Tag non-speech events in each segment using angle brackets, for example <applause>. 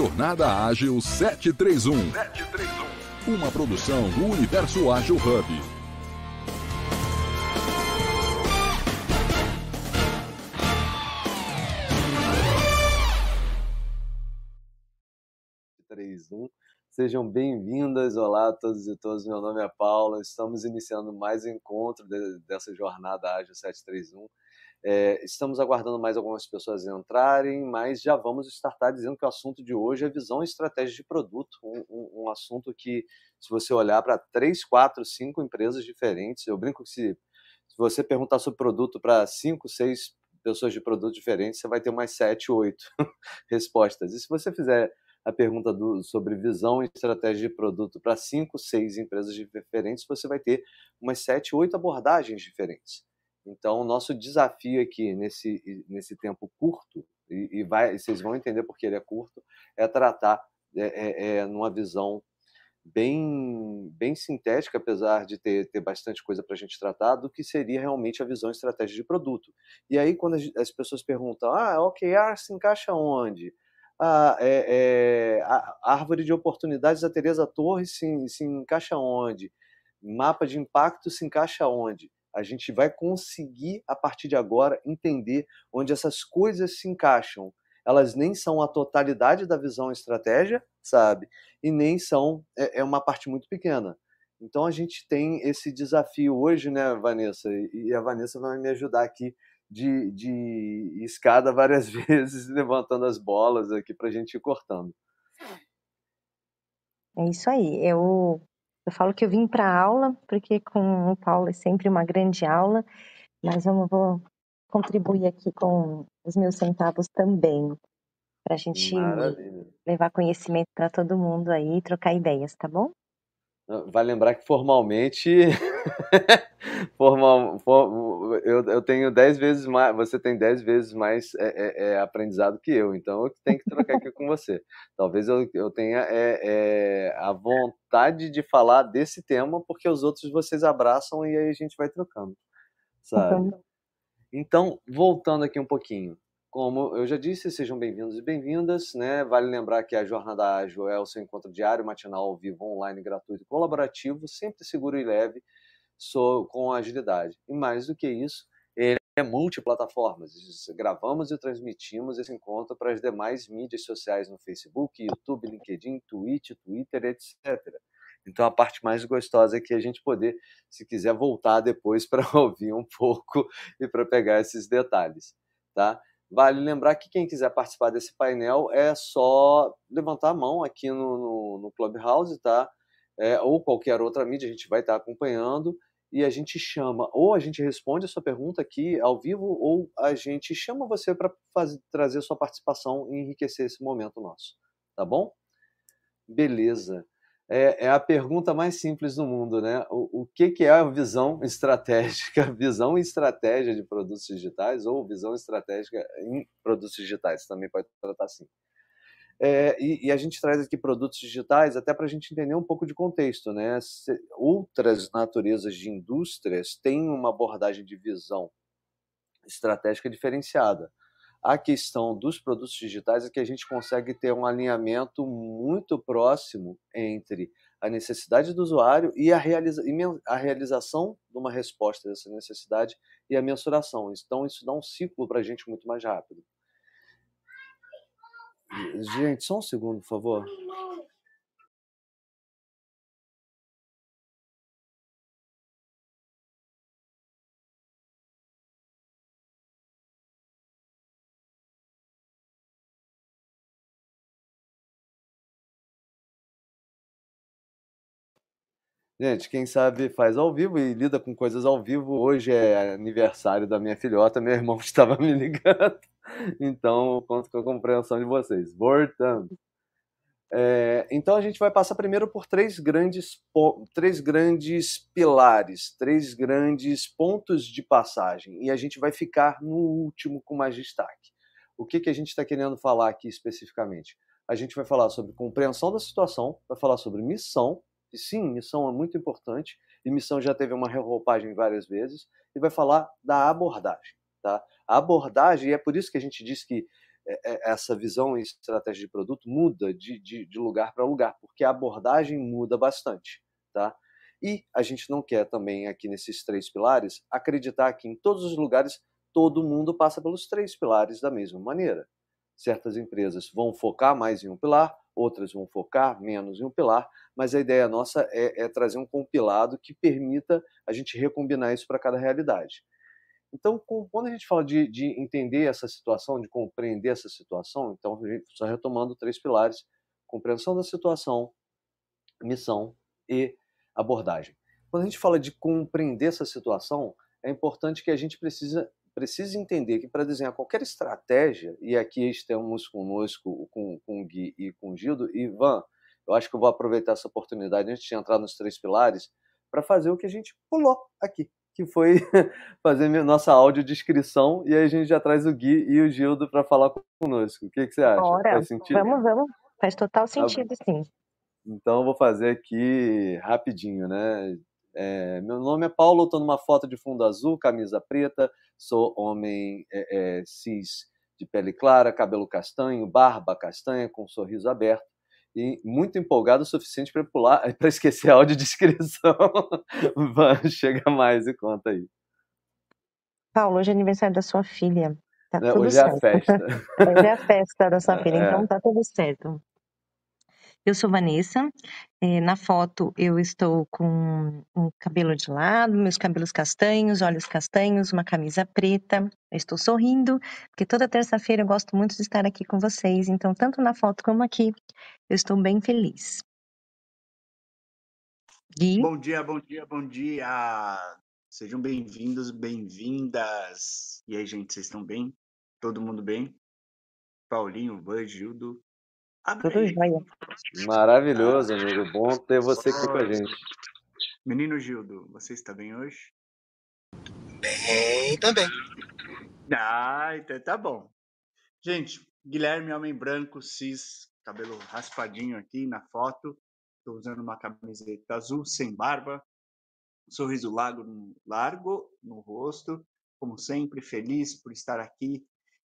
Jornada Ágil 731. 731. Uma produção do Universo Ágil Hub. Sejam bem-vindas, olá a todos e todas. Meu nome é Paula. Estamos iniciando mais um encontro de, dessa jornada Ágil 731. É, estamos aguardando mais algumas pessoas entrarem, mas já vamos startar dizendo que o assunto de hoje é visão e estratégia de produto. Um, um, um assunto que, se você olhar para três, quatro, cinco empresas diferentes, eu brinco que se, se você perguntar sobre produto para cinco, seis pessoas de produto diferentes, você vai ter umas sete, oito <laughs> respostas. E se você fizer a pergunta do, sobre visão e estratégia de produto para cinco, seis empresas diferentes, você vai ter umas sete, oito abordagens diferentes. Então, o nosso desafio aqui nesse, nesse tempo curto, e, e vai, vocês vão entender porque ele é curto, é tratar é, é, é numa visão bem, bem sintética, apesar de ter, ter bastante coisa para a gente tratar, do que seria realmente a visão estratégia de produto. E aí, quando as, as pessoas perguntam, ah, OKR se encaixa onde? Ah, é, é, a árvore de oportunidades da Teresa Torres se, se encaixa onde? Mapa de impacto se encaixa onde? A gente vai conseguir, a partir de agora, entender onde essas coisas se encaixam. Elas nem são a totalidade da visão estratégia, sabe? E nem são, é, é uma parte muito pequena. Então a gente tem esse desafio hoje, né, Vanessa? E a Vanessa vai me ajudar aqui de, de escada <laughs> várias vezes, levantando as bolas aqui para a gente ir cortando. É isso aí. Eu eu falo que eu vim para aula, porque com o Paulo é sempre uma grande aula, mas eu vou contribuir aqui com os meus centavos também, para a gente Maravilha. levar conhecimento para todo mundo aí e trocar ideias, tá bom? Vai lembrar que formalmente <laughs> Formal, for, eu, eu tenho 10 vezes mais, você tem 10 vezes mais é, é, é, aprendizado que eu, então eu tenho que trocar aqui com você. Talvez eu, eu tenha é, é, a vontade de falar desse tema, porque os outros vocês abraçam e aí a gente vai trocando, sabe? Uhum. Então, voltando aqui um pouquinho. Como eu já disse, sejam bem-vindos e bem-vindas. Né? Vale lembrar que a Jornada Ágil é o seu encontro diário, matinal, ao vivo, online, gratuito, colaborativo, sempre seguro e leve com agilidade. E mais do que isso, ele é multiplataformas. Gravamos e transmitimos esse encontro para as demais mídias sociais no Facebook, YouTube, LinkedIn, Twitch, Twitter, etc. Então a parte mais gostosa é que a gente poder, se quiser voltar depois <laughs> para ouvir um pouco e para pegar esses detalhes, tá? Vale lembrar que quem quiser participar desse painel é só levantar a mão aqui no, no, no Clubhouse, tá? É, ou qualquer outra mídia, a gente vai estar acompanhando e a gente chama, ou a gente responde a sua pergunta aqui ao vivo, ou a gente chama você para trazer sua participação e enriquecer esse momento nosso. Tá bom? Beleza. É, é a pergunta mais simples do mundo, né? O, o que, que é a visão estratégica, <laughs> visão e estratégia de produtos digitais, ou visão estratégica em produtos digitais, também pode tratar assim. É, e, e, a gente traz aqui produtos digitais até para a gente entender um pouco de contexto. Né? Se, outras naturezas de indústrias têm uma abordagem de visão estratégica diferenciada. A questão dos produtos digitais é que a gente consegue ter um alinhamento muito próximo entre a necessidade do usuário e a, realiza a realização de uma resposta dessa necessidade e a mensuração. Então, isso dá um ciclo para a gente muito mais rápido. Gente, só um segundo, por favor. Gente, quem sabe faz ao vivo e lida com coisas ao vivo. Hoje é aniversário da minha filhota, meu irmão <laughs> estava me ligando. Então, conto com a compreensão de vocês. Voltando. É, então, a gente vai passar primeiro por três grandes, três grandes pilares, três grandes pontos de passagem. E a gente vai ficar no último com mais destaque. O que, que a gente está querendo falar aqui especificamente? A gente vai falar sobre compreensão da situação, vai falar sobre missão, e sim, missão é muito importante, e missão já teve uma reroupagem várias vezes, e vai falar da abordagem. Tá? A abordagem, e é por isso que a gente diz que essa visão e estratégia de produto muda de, de, de lugar para lugar, porque a abordagem muda bastante, tá? E a gente não quer também aqui nesses três pilares acreditar que em todos os lugares todo mundo passa pelos três pilares da mesma maneira. Certas empresas vão focar mais em um pilar, outras vão focar menos em um pilar, mas a ideia nossa é, é trazer um compilado que permita a gente recombinar isso para cada realidade. Então, quando a gente fala de, de, entender essa situação, de compreender essa situação, então, só retomando três pilares: compreensão da situação, missão e abordagem. Quando a gente fala de compreender essa situação, é importante que a gente precisa, precise entender que para desenhar qualquer estratégia, e aqui estamos conosco com, com o Gui e com o Gildo, e Ivan, eu acho que eu vou aproveitar essa oportunidade antes de entrar nos três pilares para fazer o que a gente pulou aqui, que foi <laughs> fazer nossa audiodescrição, e aí a gente já traz o Gui e o Gildo para falar conosco. O que, que você acha? Bora, Faz sentido? Vamos, vamos. Faz total tá sentido, tá sim. Então eu vou fazer aqui rapidinho, né? É, meu nome é Paulo, estou numa foto de fundo azul, camisa preta, sou homem é, é, cis de pele clara, cabelo castanho, barba castanha, com um sorriso aberto e muito empolgado o suficiente para pular, <laughs> para esquecer a audiodescrição. <laughs> Chega mais e conta aí. Paulo, hoje é aniversário da sua filha. Tá tudo hoje certo. é a festa. <laughs> hoje é a festa da sua filha, é. então tá tudo certo. Eu sou Vanessa. Eh, na foto eu estou com um cabelo de lado, meus cabelos castanhos, olhos castanhos, uma camisa preta. Eu estou sorrindo, porque toda terça-feira eu gosto muito de estar aqui com vocês. Então, tanto na foto como aqui, eu estou bem feliz. Gui? Bom dia, bom dia, bom dia. Sejam bem-vindos, bem-vindas. E aí, gente, vocês estão bem? Todo mundo bem? Paulinho, Van, Gildo, tudo jóia. Maravilhoso, amigo. Bom ter você aqui com a gente. Menino Gildo, você está bem hoje? Bem também. Ah, então tá bom. Gente, Guilherme, homem branco, cis, cabelo raspadinho aqui na foto. Estou usando uma camiseta azul, sem barba. Sorriso largo, largo no rosto. Como sempre, feliz por estar aqui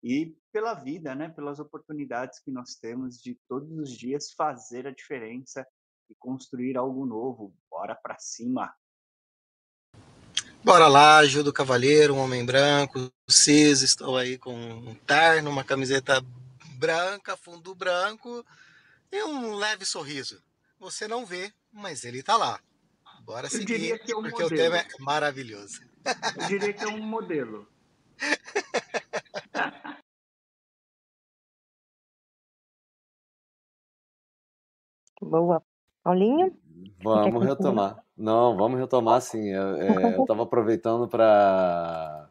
e pela vida, né? Pelas oportunidades que nós temos de todos os dias fazer a diferença e construir algo novo. Bora para cima. Bora lá, Gil do Cavaleiro, um homem branco, cis, estou aí com um terno, uma camiseta branca, fundo branco e um leve sorriso. Você não vê, mas ele está lá. Bora seguir, Eu diria que é um porque modelo. o tema é maravilhoso. Eu diria que é um modelo. <laughs> Boa. Paulinho? Vamos retomar. Não, vamos retomar sim. Eu estava é, <laughs> aproveitando para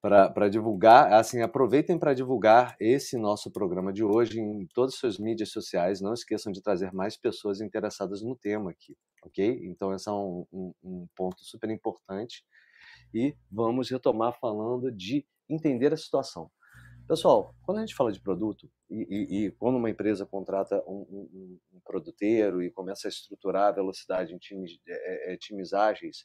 para divulgar, assim, aproveitem para divulgar esse nosso programa de hoje em todas as suas mídias sociais. Não esqueçam de trazer mais pessoas interessadas no tema aqui, ok? Então, esse é um, um, um ponto super importante. E vamos retomar falando de entender a situação. Pessoal, quando a gente fala de produto, e, e, e quando uma empresa contrata um, um, um, produteiro e começa a estruturar a velocidade em times, é, é, times ágeis,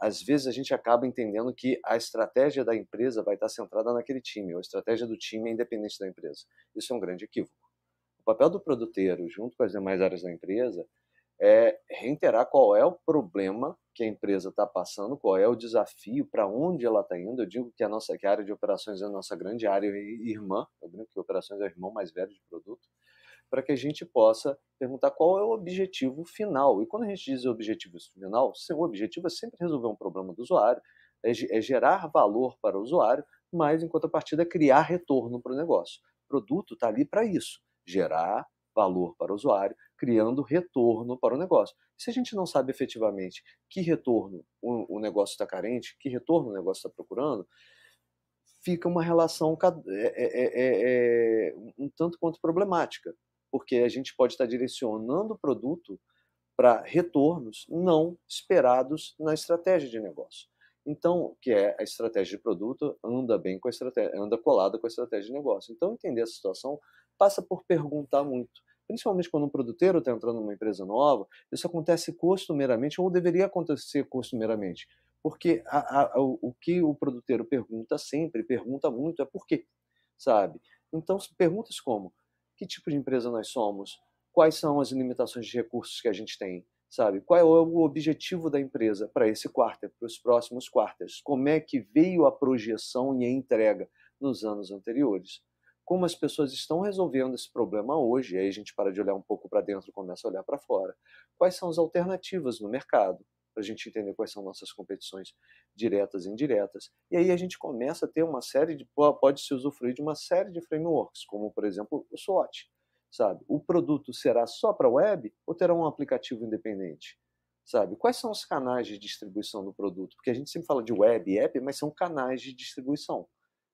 às vezes a gente acaba entendendo que a estratégia da empresa vai estar centrada naquele time, ou a estratégia do time é independente da empresa. Isso é um grande equívoco. O papel do produteiro, junto com as demais áreas da empresa, é reiterar qual é o problema que a empresa está passando, qual é o desafio, para onde ela está indo. Eu digo que a nossa que a área de operações é a nossa grande área irmã, eu digo que operações é o irmão mais velho de produto, para que a gente possa perguntar qual é o objetivo final. E quando a gente diz objetivo final, o objetivo é sempre resolver um problema do usuário, é, é gerar valor para o usuário, mas em contrapartida criar retorno para o negócio. O produto está ali para isso, gerar valor para o usuário, criando retorno para o negócio. Se a gente não sabe efetivamente que retorno o, o negócio está carente, que retorno o negócio está procurando, fica uma relação é é, é, é, é, um tanto quanto problemática, porque a gente pode estar direcionando o produto para retornos não esperados na estratégia de negócio. Então, que é a estratégia de produto anda bem com a estratégia, anda colada com a estratégia de negócio. Então, entender essa situação passa por perguntar muito principalmente quando um produteiro está entrando numa empresa nova, isso acontece costumeiramente, ou deveria acontecer costumeiramente, porque a, a, o, que o produteiro pergunta sempre, pergunta muito, é por quê, sabe? Então, perguntas como: que tipo de empresa nós somos? Quais são as limitações de recursos que a gente tem? Sabe? Qual é o objetivo da empresa para esse quarter, para os próximos quarters? Como é que veio a projeção e a entrega nos anos anteriores? Como as pessoas estão resolvendo esse problema hoje? Aí a gente para de olhar um pouco para dentro e começa a olhar para fora. Quais são as alternativas no mercado? Para a gente entender quais são nossas competições diretas e indiretas. E aí a gente começa a ter uma série de. pode se usufruir de uma série de frameworks, como por exemplo o SWOT sabe? O produto será só para web ou terá um aplicativo independente? Sabe? Quais são os canais de distribuição do produto? Porque a gente sempre fala de web e app, mas são canais de distribuição,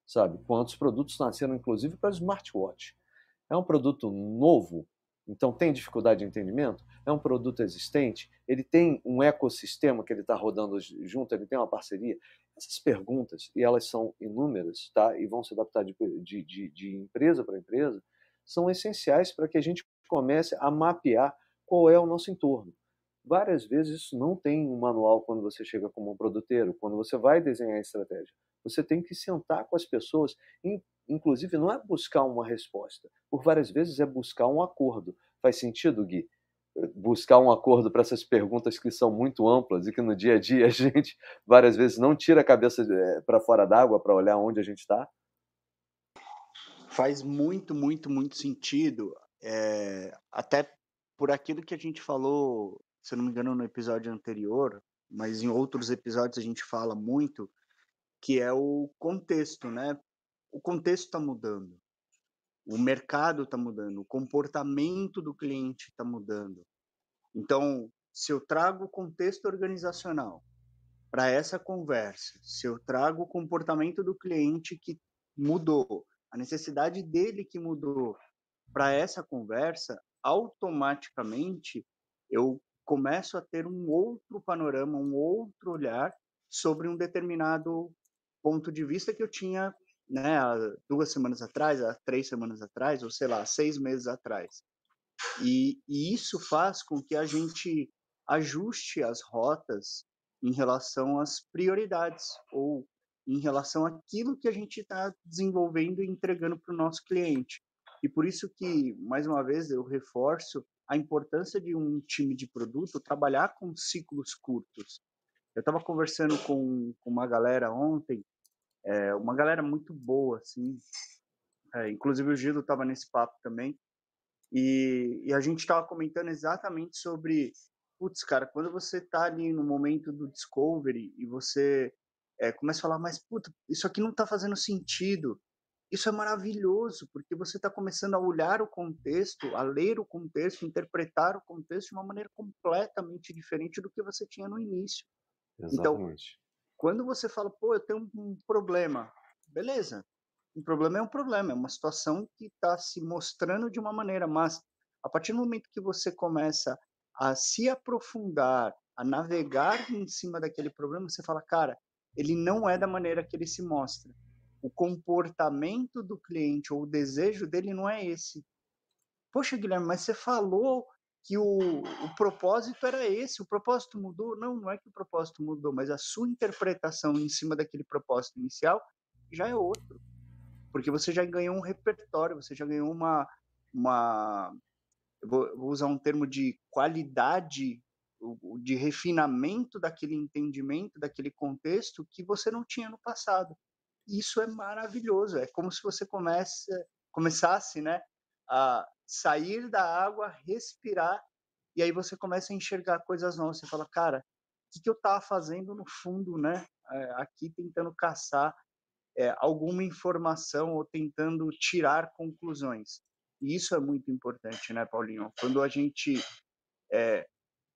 sabe? Quantos produtos nasceram inclusive para smartwatch? É um produto novo, então tem dificuldade de entendimento? É um produto existente? Ele tem um ecossistema que ele está rodando junto? Ele tem uma parceria? Essas perguntas, e elas são inúmeras, tá? E vão se adaptar de, de, de, de empresa para empresa, são essenciais para que a gente comece a mapear qual é o nosso entorno. Várias vezes isso não tem um manual quando você chega como um produteiro, quando você vai desenhar a estratégia. Você tem que sentar com as pessoas, inclusive não é buscar uma resposta, por várias vezes é buscar um acordo. Faz sentido, Gui? Buscar um acordo para essas perguntas que são muito amplas e que no dia a dia a <laughs> gente várias vezes não tira a cabeça eh, para fora d'água para olhar onde a gente está faz muito, muito, muito sentido, é, até por aquilo que a gente falou, se eu não me engano, no episódio anterior, mas em outros episódios a gente fala muito, que é o contexto, né? O contexto está mudando, o mercado está mudando, o comportamento do cliente está mudando. Então, se eu trago o contexto organizacional para essa conversa, se eu trago o comportamento do cliente que mudou, a necessidade dele que mudou para essa conversa, automaticamente eu começo a ter um outro panorama, um outro olhar sobre um determinado ponto de vista que eu tinha né, há duas semanas atrás, há três semanas atrás, ou sei lá, seis meses atrás. E, e isso faz com que a gente ajuste as rotas em relação às prioridades ou em relação àquilo que a gente está desenvolvendo e entregando para o nosso cliente. E por isso que, mais uma vez, eu reforço a importância de um time de produto trabalhar com ciclos curtos. Eu estava conversando com, com, uma galera ontem, é, uma galera muito boa, assim, é, inclusive o Gilo estava nesse papo também, e, e a gente estava comentando exatamente sobre, putz, cara, quando você está ali no momento do discovery e você é, começa a falar, mas puta, isso aqui não está fazendo sentido. Isso é maravilhoso, porque você está começando a olhar o contexto, a ler o contexto, interpretar o contexto de uma maneira completamente diferente do que você tinha no início. Então, Exatamente. Quando você fala, pô, eu tenho um problema, beleza, um problema é um problema, é uma situação que está se mostrando de uma maneira, mas a partir do momento que você começa a se aprofundar, a navegar em cima daquele problema, você fala, cara, ele não é da maneira que ele se mostra. O comportamento do cliente ou o desejo dele não é esse. Poxa, Guilherme, mas você falou que o, o propósito era esse, o propósito mudou? Não, não é que o propósito mudou, mas a sua interpretação em cima daquele propósito inicial já é outro. Porque você já ganhou um repertório, você já ganhou uma. uma eu vou, vou usar um termo de qualidade de refinamento daquele entendimento, daquele contexto que você não tinha no passado. Isso é maravilhoso. É como se você comece, começasse, né, a sair da água, respirar e aí você começa a enxergar coisas novas. Você fala, cara, o que, que eu estava fazendo no fundo, né? É, aqui tentando caçar é, alguma informação ou tentando tirar conclusões. E isso é muito importante, né, Paulinho? Quando a gente é,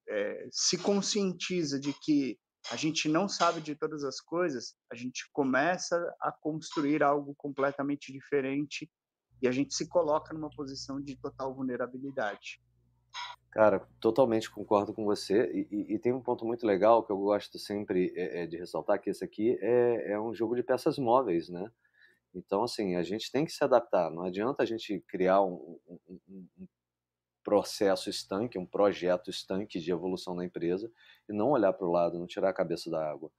é, se conscientiza de que a gente não sabe de todas as coisas, a gente começa a construir algo completamente diferente e a gente se coloca numa posição de total vulnerabilidade. Cara, totalmente concordo com você. E, e, e, tem um ponto muito legal que eu gosto sempre é, é, de ressaltar, que esse aqui é, é um jogo de peças móveis, né? Então, assim, a gente tem que se adaptar. Não adianta a gente criar um, um, um processo estanque, um projeto estanque de evolução da empresa e não olhar para o lado, não tirar a cabeça da água,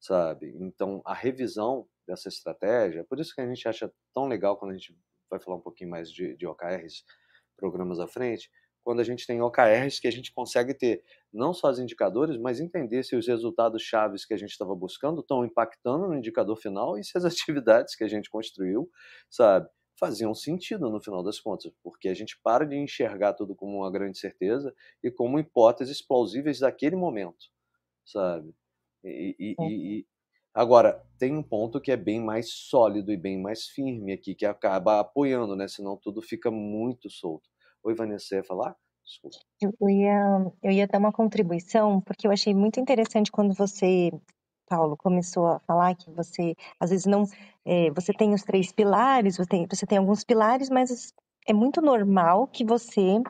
sabe? Então, a revisão dessa estratégia, por isso que a gente acha tão legal quando a gente vai falar um pouquinho mais de, de OKRs, programas à frente, quando a gente tem OKRs que a gente consegue ter não só os indicadores, mas entender se os resultados chaves que a gente estava buscando estão impactando no indicador final e se as <laughs> atividades que a gente construiu, sabe, faziam sentido no final das contas, porque a gente para de enxergar tudo como uma grande certeza e como hipóteses plausíveis daquele momento, sabe? E, e, e, agora tem um ponto que é bem mais sólido e bem mais firme aqui, que acaba apoiando, né? Senão tudo fica muito solto. Oi, Vanessa, ia falar? Desculpa. Eu ia, eu ia dar uma contribuição, porque eu achei muito interessante quando você Paulo começou a falar que você às vezes não é, você tem os três pilares você tem, você tem alguns pilares mas é muito normal que você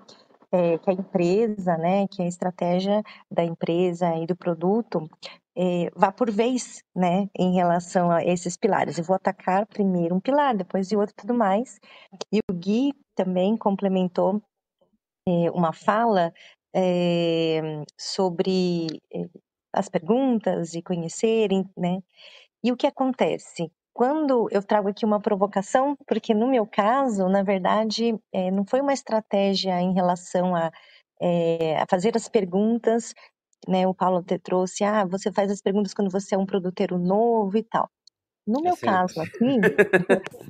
é, que a empresa né que a estratégia da empresa e do produto é, vá por vez né em relação a esses pilares eu vou atacar primeiro um pilar depois de outro tudo mais e o Gui também complementou uma fala sobre as perguntas e conhecerem, né? E o que acontece? Quando eu trago aqui uma provocação, porque no meu caso, na verdade, é, não foi uma estratégia em relação a, é, a fazer as perguntas, né? O Paulo te trouxe, ah, você faz as perguntas quando você é um produteiro novo e tal. No é meu caso aqui,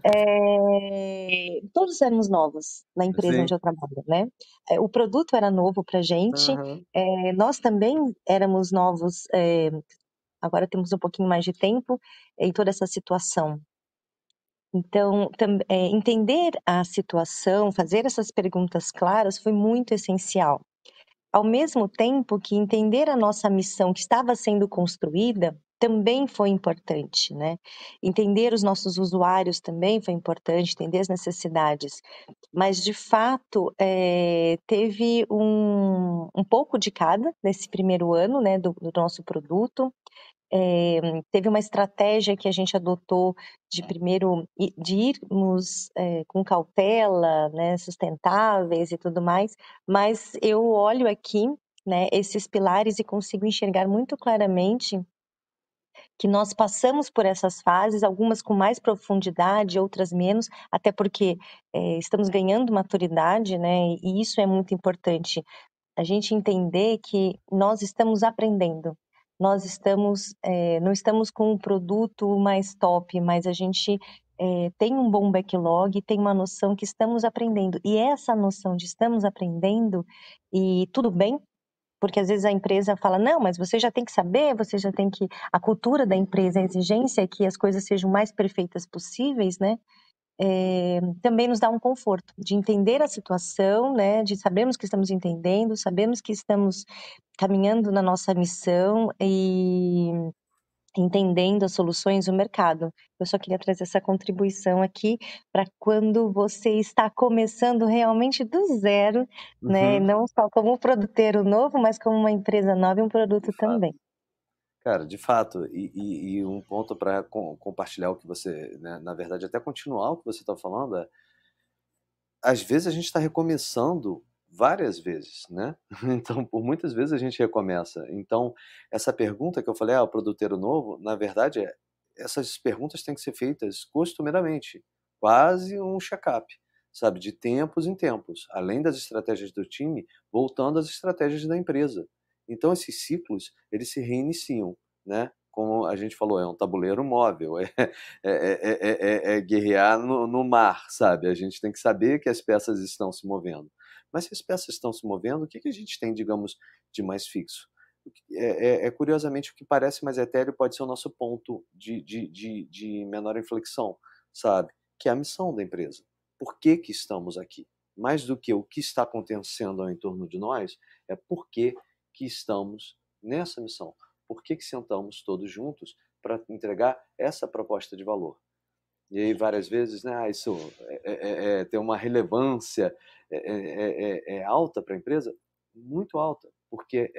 é, todos éramos novos na empresa Sim. onde eu trabalho, né? É, o produto era novo para gente, uhum. é, nós também éramos novos. agora temos um pouquinho mais de tempo em toda essa situação. Então, entender a situação, fazer essas perguntas claras foi muito essencial. Ao mesmo tempo que entender a nossa missão que estava sendo construída também foi importante, né? Entender os nossos usuários também foi importante, entender as necessidades. Mas, de fato, é, teve um, um pouco de cada nesse primeiro ano, né, do, do nosso produto. É, teve uma estratégia que a gente adotou de primeiro de irmos é, com cautela, né, sustentáveis e tudo mais, mas eu olho aqui né, esses pilares e consigo enxergar muito claramente que nós passamos por essas fases, algumas com mais profundidade, outras menos, até porque é, estamos ganhando maturidade, né? E isso é muito importante. A gente entender que nós estamos aprendendo. Nós estamos, é, não estamos com um produto mais top, mas a gente é, tem um bom backlog, tem uma noção que estamos aprendendo. E essa noção de estamos aprendendo e tudo bem, porque às vezes a empresa fala, não, mas você já tem que saber, você já tem que. A cultura da empresa, a exigência é que as coisas sejam mais perfeitas possíveis, né? É, também nos dá um conforto de entender a situação, né? De sabermos que estamos entendendo, sabemos que estamos caminhando na nossa missão e entendendo as soluções do mercado. Eu só queria trazer essa contribuição aqui para quando você está começando realmente do zero, né? uhum. né? Não só como um produteiro novo, mas como uma empresa nova e um produto também. Cara, de fato, e, e, e um ponto para com, compartilhar o que você, né, na verdade, até continuar o que você está falando, é, às vezes a gente está recomeçando várias vezes, né? <laughs> Então, por muitas vezes a gente recomeça. Então, essa pergunta que eu falei, ah, o produteiro novo, na verdade, é, essas perguntas têm que ser feitas costumeiramente, quase um check-up, sabe, de tempos em tempos, além das estratégias do time, voltando às estratégias da empresa. Então, esses ciclos, eles se reiniciam, né? Como a gente falou, é um tabuleiro móvel, <laughs> é, é, é, é guerrear no, no mar, sabe? A gente tem que saber que as peças estão se movendo. Mas se as peças estão se movendo, o que, que a gente tem, digamos, de mais fixo? É, é, é, curiosamente o que parece mais etéreo pode ser o nosso ponto de, de, de, de menor inflexão, sabe? Que é a missão da empresa. Por que, que estamos aqui? Mais do que o que está acontecendo ao entorno de nós, é por que, que estamos nessa missão. Por que, que sentamos todos juntos para entregar essa proposta de valor? E aí várias vezes, né, ah, isso é, é, é, tem uma relevância é, é alta para a empresa, muito alta, porque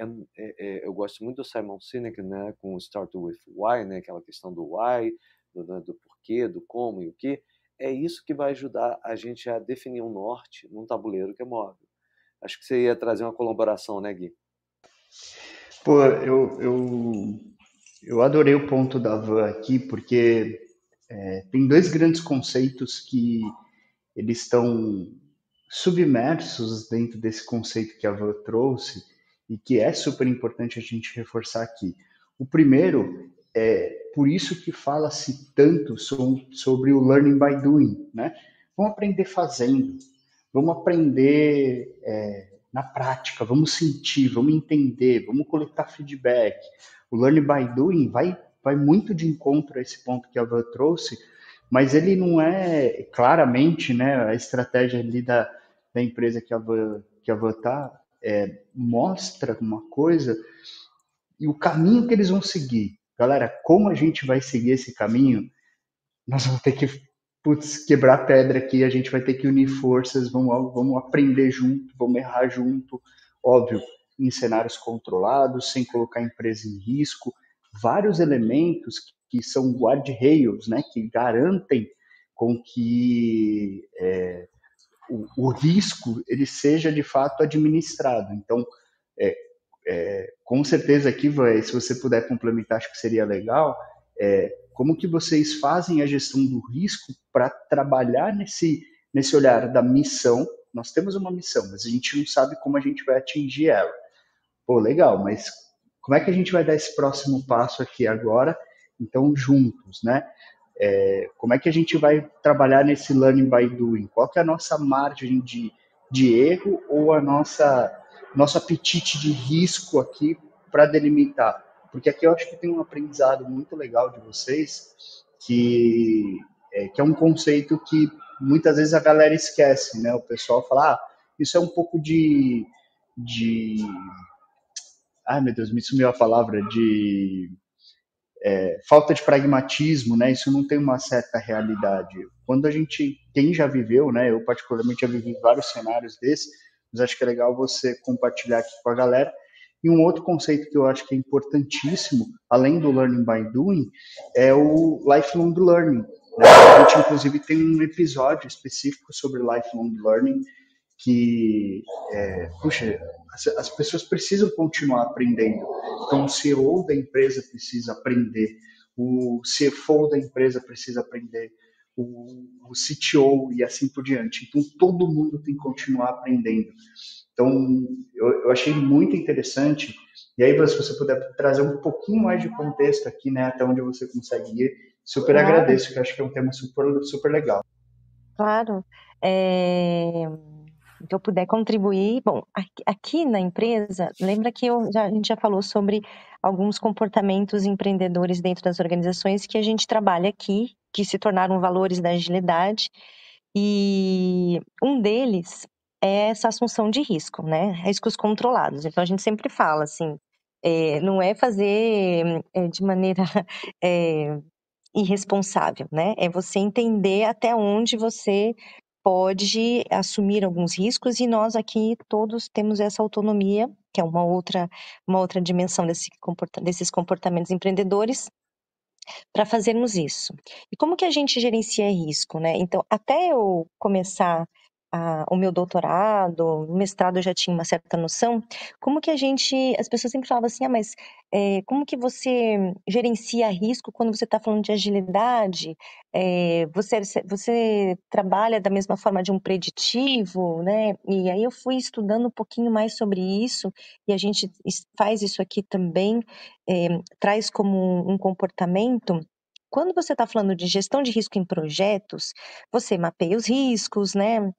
eu gosto muito do Simon Sinek, né, com Start with Why, né, aquela questão do why, do, né, do porquê, do como e o que, é isso que vai ajudar a gente a definir um norte num tabuleiro que é móvel. Acho que você ia trazer uma colaboração, né, Gui? Pô, eu, eu, eu adorei o ponto da Van aqui, porque é, tem dois grandes conceitos que eles estão submersos dentro desse conceito que a Van trouxe e que é super importante a gente reforçar aqui. O primeiro é por isso que fala-se tanto sobre o learning by doing, né? Vamos aprender fazendo, vamos aprender é, na prática, vamos sentir, vamos entender, vamos coletar feedback. O learning by doing vai, vai muito de encontro a esse ponto que a Van trouxe, mas ele não é claramente, né, a estratégia ali da, da empresa que a Van, que a Van tá, é, mostra uma coisa e o caminho que eles vão seguir. Galera, como a gente vai seguir esse caminho? Nós vamos ter que putz, quebrar pedra aqui, a gente vai ter que unir forças, vamos, vamos aprender junto, vamos errar junto, óbvio, em cenários controlados, sem colocar a empresa em risco, vários elementos que são guardrails, né, que garantem com que é, o, o, risco ele seja de fato administrado. Então, é, é, com certeza aqui, se você puder complementar, acho que seria legal. Como que vocês fazem a gestão do risco para trabalhar nesse, nesse olhar da missão? Nós temos uma missão, mas a gente não sabe como a gente vai atingir ela. Pô, legal, mas como é que a gente vai dar esse próximo passo aqui agora? Então, juntos, né? É, como é que a gente vai trabalhar nesse learning by doing? Qual é a nossa margem de, de erro ou a nossa nosso apetite de risco aqui para delimitar? Porque aqui eu acho que tem um aprendizado muito legal de vocês, que é, que é um conceito que muitas vezes a galera esquece, né? O pessoal fala, ah, isso é um pouco de, de... Ai, meu Deus, me sumiu a palavra, de é, falta de pragmatismo, né? Isso não tem uma certa realidade. Quando a gente, quem já viveu, né? Eu particularmente já vivi vários cenários desses, mas acho que é legal você compartilhar aqui com a galera e um outro conceito que eu acho que é importantíssimo, além do learning by doing, é o lifelong learning. Né? A gente, inclusive, tem um episódio específico sobre lifelong learning que, é, puxa, as, as, pessoas precisam continuar aprendendo. Então, o CEO da empresa precisa aprender, o CFO da empresa precisa aprender, o, o CTO e assim por diante. Então, todo mundo tem que continuar aprendendo. Então, eu, eu achei muito interessante. E aí, se você puder trazer um pouquinho mais de contexto aqui, né, até onde você consegue ir, super claro. agradeço, que acho que é um tema super, super legal. Claro. É... Se eu puder contribuir, bom, aqui na empresa, lembra que eu já, a gente já falou sobre alguns comportamentos empreendedores dentro das organizações que a gente trabalha aqui, que se tornaram valores da agilidade, e um deles é essa assunção de risco, né? Riscos controlados. Então a gente sempre fala assim, é, não é fazer é, de maneira <laughs> é, irresponsável, né? É você entender até onde você pode assumir alguns riscos e nós aqui todos temos essa autonomia, que é uma outra uma outra dimensão desse comporta desses comportamentos empreendedores para fazermos isso. E como que a gente gerencia risco, né? Então, até eu começar a, o meu doutorado, mestrado eu já tinha uma certa noção, como que a gente, as pessoas sempre falavam assim, ah, mas é, como que você gerencia risco quando você está falando de agilidade? É, você, você trabalha da mesma forma de um preditivo, né? E aí eu fui estudando um pouquinho mais sobre isso, e a gente faz isso aqui também, é, traz como um comportamento quando você está falando de gestão de risco em projetos, você mapeia os riscos, né?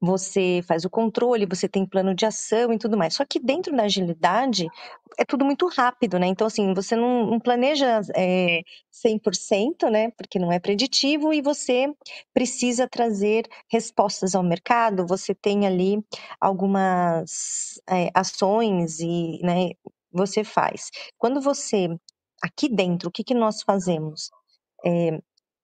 Você faz o controle, você tem plano de ação e tudo mais. Só que dentro da agilidade é tudo muito rápido, né? Então, assim, você não, não planeja é, 100%, né? Porque não é preditivo e você precisa trazer respostas ao mercado. Você tem ali algumas é, ações e, né? Você faz. Quando você aqui dentro, o que, que nós fazemos? É,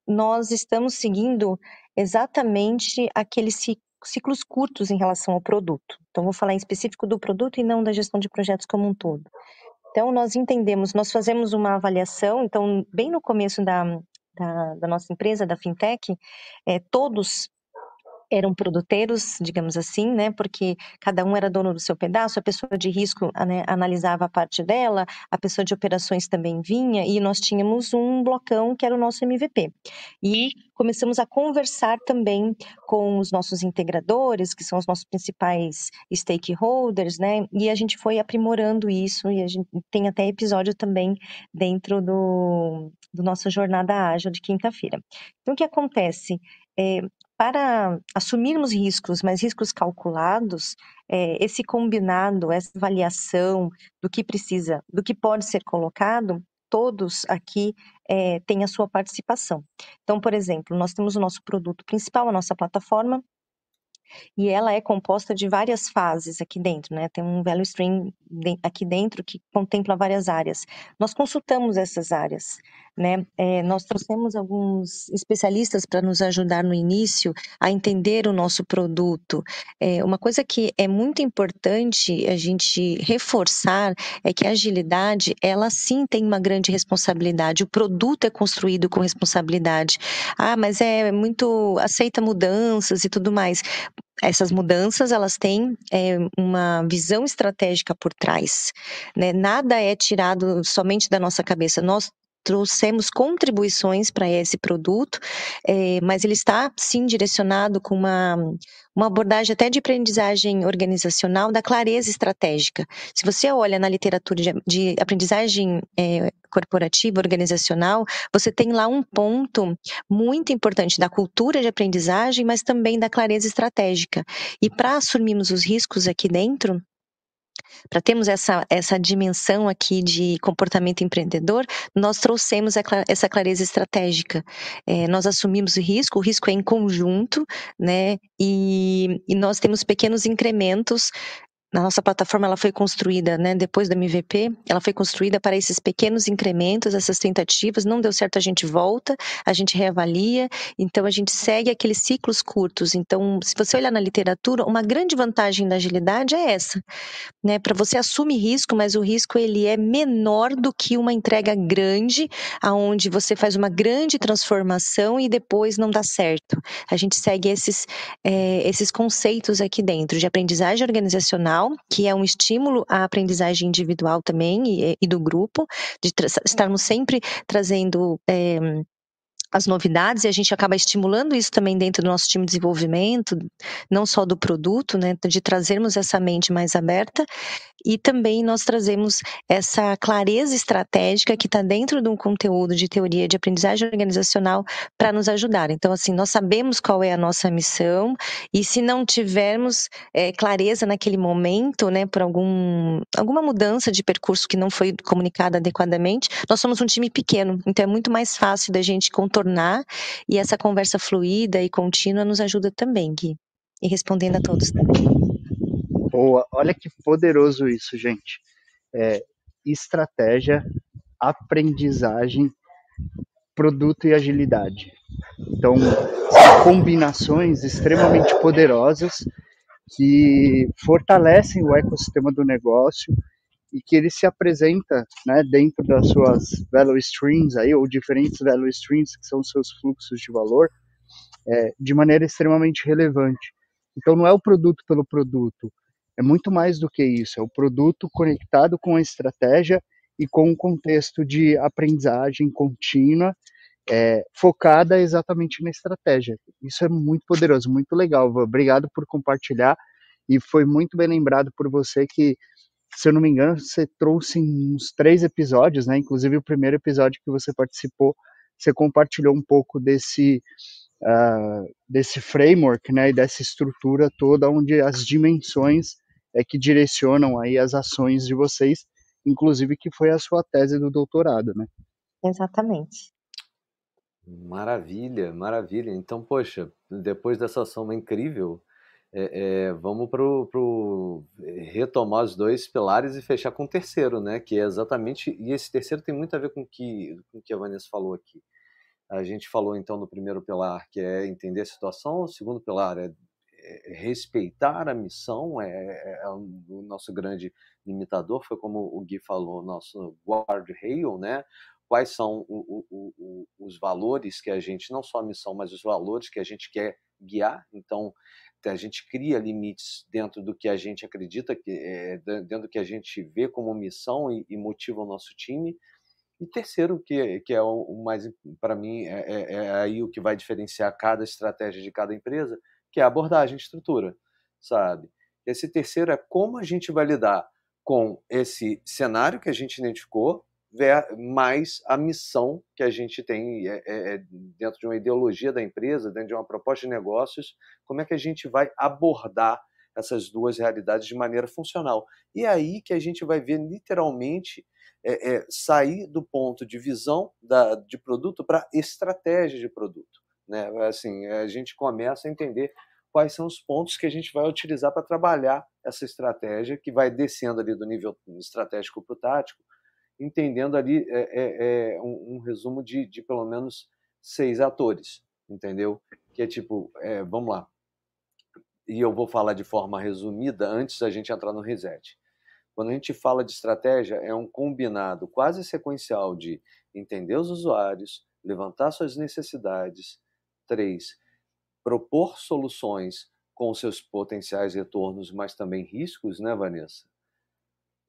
nós estamos seguindo exatamente aqueles ciclos curtos em relação ao produto. Então, vou falar em específico do produto e não da gestão de projetos como um todo. Então, nós entendemos, nós fazemos uma avaliação, então, bem no começo da, da, da nossa empresa, da FinTech, é, todos eram produteiros, digamos assim, né? Porque cada um era dono do seu pedaço, a pessoa de risco né, analisava a parte dela, a pessoa de operações também vinha, e nós tínhamos um blocão que era o nosso MVP. E começamos a conversar também com os nossos integradores, que são os nossos principais stakeholders, né? E a gente foi aprimorando isso, e a gente tem até episódio também dentro do, do nossa jornada ágil de quinta-feira. Então, o que acontece? É, para assumirmos riscos, mas riscos calculados, é, esse combinado, essa avaliação do que precisa, do que pode ser colocado, todos aqui é, têm a sua participação. Então, por exemplo, nós temos o nosso produto principal, a nossa plataforma, e ela é composta de várias fases aqui dentro, né? Tem um value stream aqui dentro que contempla várias áreas. Nós consultamos essas áreas, né? É, nós trouxemos alguns especialistas para nos ajudar no início a entender o nosso produto. É, uma coisa que é muito importante a gente reforçar é que a agilidade, ela sim tem uma grande responsabilidade. O produto é construído com responsabilidade. Ah, mas é muito aceita mudanças e tudo mais essas mudanças elas têm é, uma visão estratégica por trás. Né? Nada é tirado somente da nossa cabeça. Nós trouxemos contribuições para esse produto, é, mas ele está sim direcionado com uma, uma abordagem até de aprendizagem organizacional da clareza estratégica. Se você olha na literatura de, de aprendizagem é, corporativa, organizacional, você tem lá um ponto muito importante da cultura de aprendizagem, mas também da clareza estratégica. E para assumirmos os riscos aqui dentro, para termos essa, essa dimensão aqui de comportamento empreendedor, nós trouxemos essa clareza estratégica. É, nós assumimos o risco, o risco é em conjunto, né? E, e nós temos pequenos incrementos na nossa plataforma ela foi construída, né, depois da MVP, ela foi construída para esses pequenos incrementos, essas tentativas, não deu certo, a gente volta, a gente reavalia, então a gente segue aqueles ciclos curtos. Então, se você olhar na literatura, uma grande vantagem da agilidade é essa, né, para você assume risco, mas o risco ele é menor do que uma entrega grande, aonde você faz uma grande transformação e depois não dá certo. A gente segue esses, é, esses conceitos aqui dentro de aprendizagem organizacional que é um estímulo à aprendizagem individual também e, e do grupo, de estarmos sempre trazendo. É, as novidades e a gente acaba estimulando isso também dentro do nosso time de desenvolvimento, não só do produto, né, de trazermos essa mente mais aberta e também nós trazemos essa clareza estratégica que está dentro de um conteúdo de teoria de aprendizagem organizacional para nos ajudar. Então, assim, nós sabemos qual é a nossa missão e se não tivermos é, clareza naquele momento, né, por algum, alguma mudança de percurso que não foi comunicada adequadamente, nós somos um time pequeno, então é muito mais fácil da gente contornar e essa conversa fluida e contínua nos ajuda também, Gui. E respondendo a todos também. Boa, olha que poderoso isso, gente. É, estratégia, aprendizagem, produto e agilidade. Então, combinações extremamente poderosas que fortalecem o ecossistema do negócio e que ele se apresenta né, dentro das suas value streams aí, ou diferentes value streams, que são os seus fluxos de valor, é, de maneira extremamente relevante. Então não é o produto pelo produto, é muito mais do que isso, é o produto conectado com a estratégia e com o contexto de aprendizagem contínua, é, focada exatamente na estratégia. Isso é muito poderoso, muito legal. Obrigado por compartilhar e foi muito bem lembrado por você que, se eu não me engano, você trouxe uns três episódios, né? Inclusive o primeiro episódio que você participou, você compartilhou um pouco desse uh, desse framework, né? E dessa estrutura toda, onde as dimensões é que direcionam aí as ações de vocês, inclusive que foi a sua tese do doutorado, né? Exatamente. Maravilha, maravilha. Então, poxa, depois dessa soma incrível, é, é, vamos para o retomar os dois pilares e fechar com o terceiro, né? Que é exatamente. E esse terceiro tem muito a ver com que, o que a Vanessa falou aqui. A gente falou então no primeiro pilar, que é entender a situação, o segundo pilar é respeitar a missão é, é, é, o nosso grande limitador, foi como o Gui falou, nosso guardrail, né? quais são o, o, o, os valores que a gente, não só a missão, mas os valores que a gente quer guiar. Então, a gente cria limites dentro do que a gente acredita, que é, dentro do que a gente vê como missão e, e motiva o nosso time. E terceiro, que, que é o, mais, para mim, é, é, é, aí o que vai diferenciar cada estratégia de cada empresa, que é a abordagem, estrutura, sabe? Esse terceiro é como a gente vai lidar com esse cenário que a gente identificou, mais a missão que a gente tem é, é, é, dentro de uma ideologia da empresa, dentro de uma proposta de negócios, como é que a gente vai abordar essas duas realidades de maneira funcional. E é aí que a gente vai ver literalmente é, é, sair do ponto de visão da, de produto para estratégia de produto. Né? Assim, a gente começa a entender quais são os pontos que a gente vai utilizar para trabalhar essa estratégia, que vai descendo ali do nível estratégico para o tático, entendendo ali é, é, é um, um, resumo de, de pelo menos seis atores, entendeu? Que é tipo, é, vamos lá, e eu vou falar de forma resumida antes da gente entrar no reset. Quando a gente fala de estratégia, é um combinado quase sequencial de entender os usuários, levantar suas necessidades, três, propor soluções com seus potenciais retornos, mas também riscos, né, Vanessa?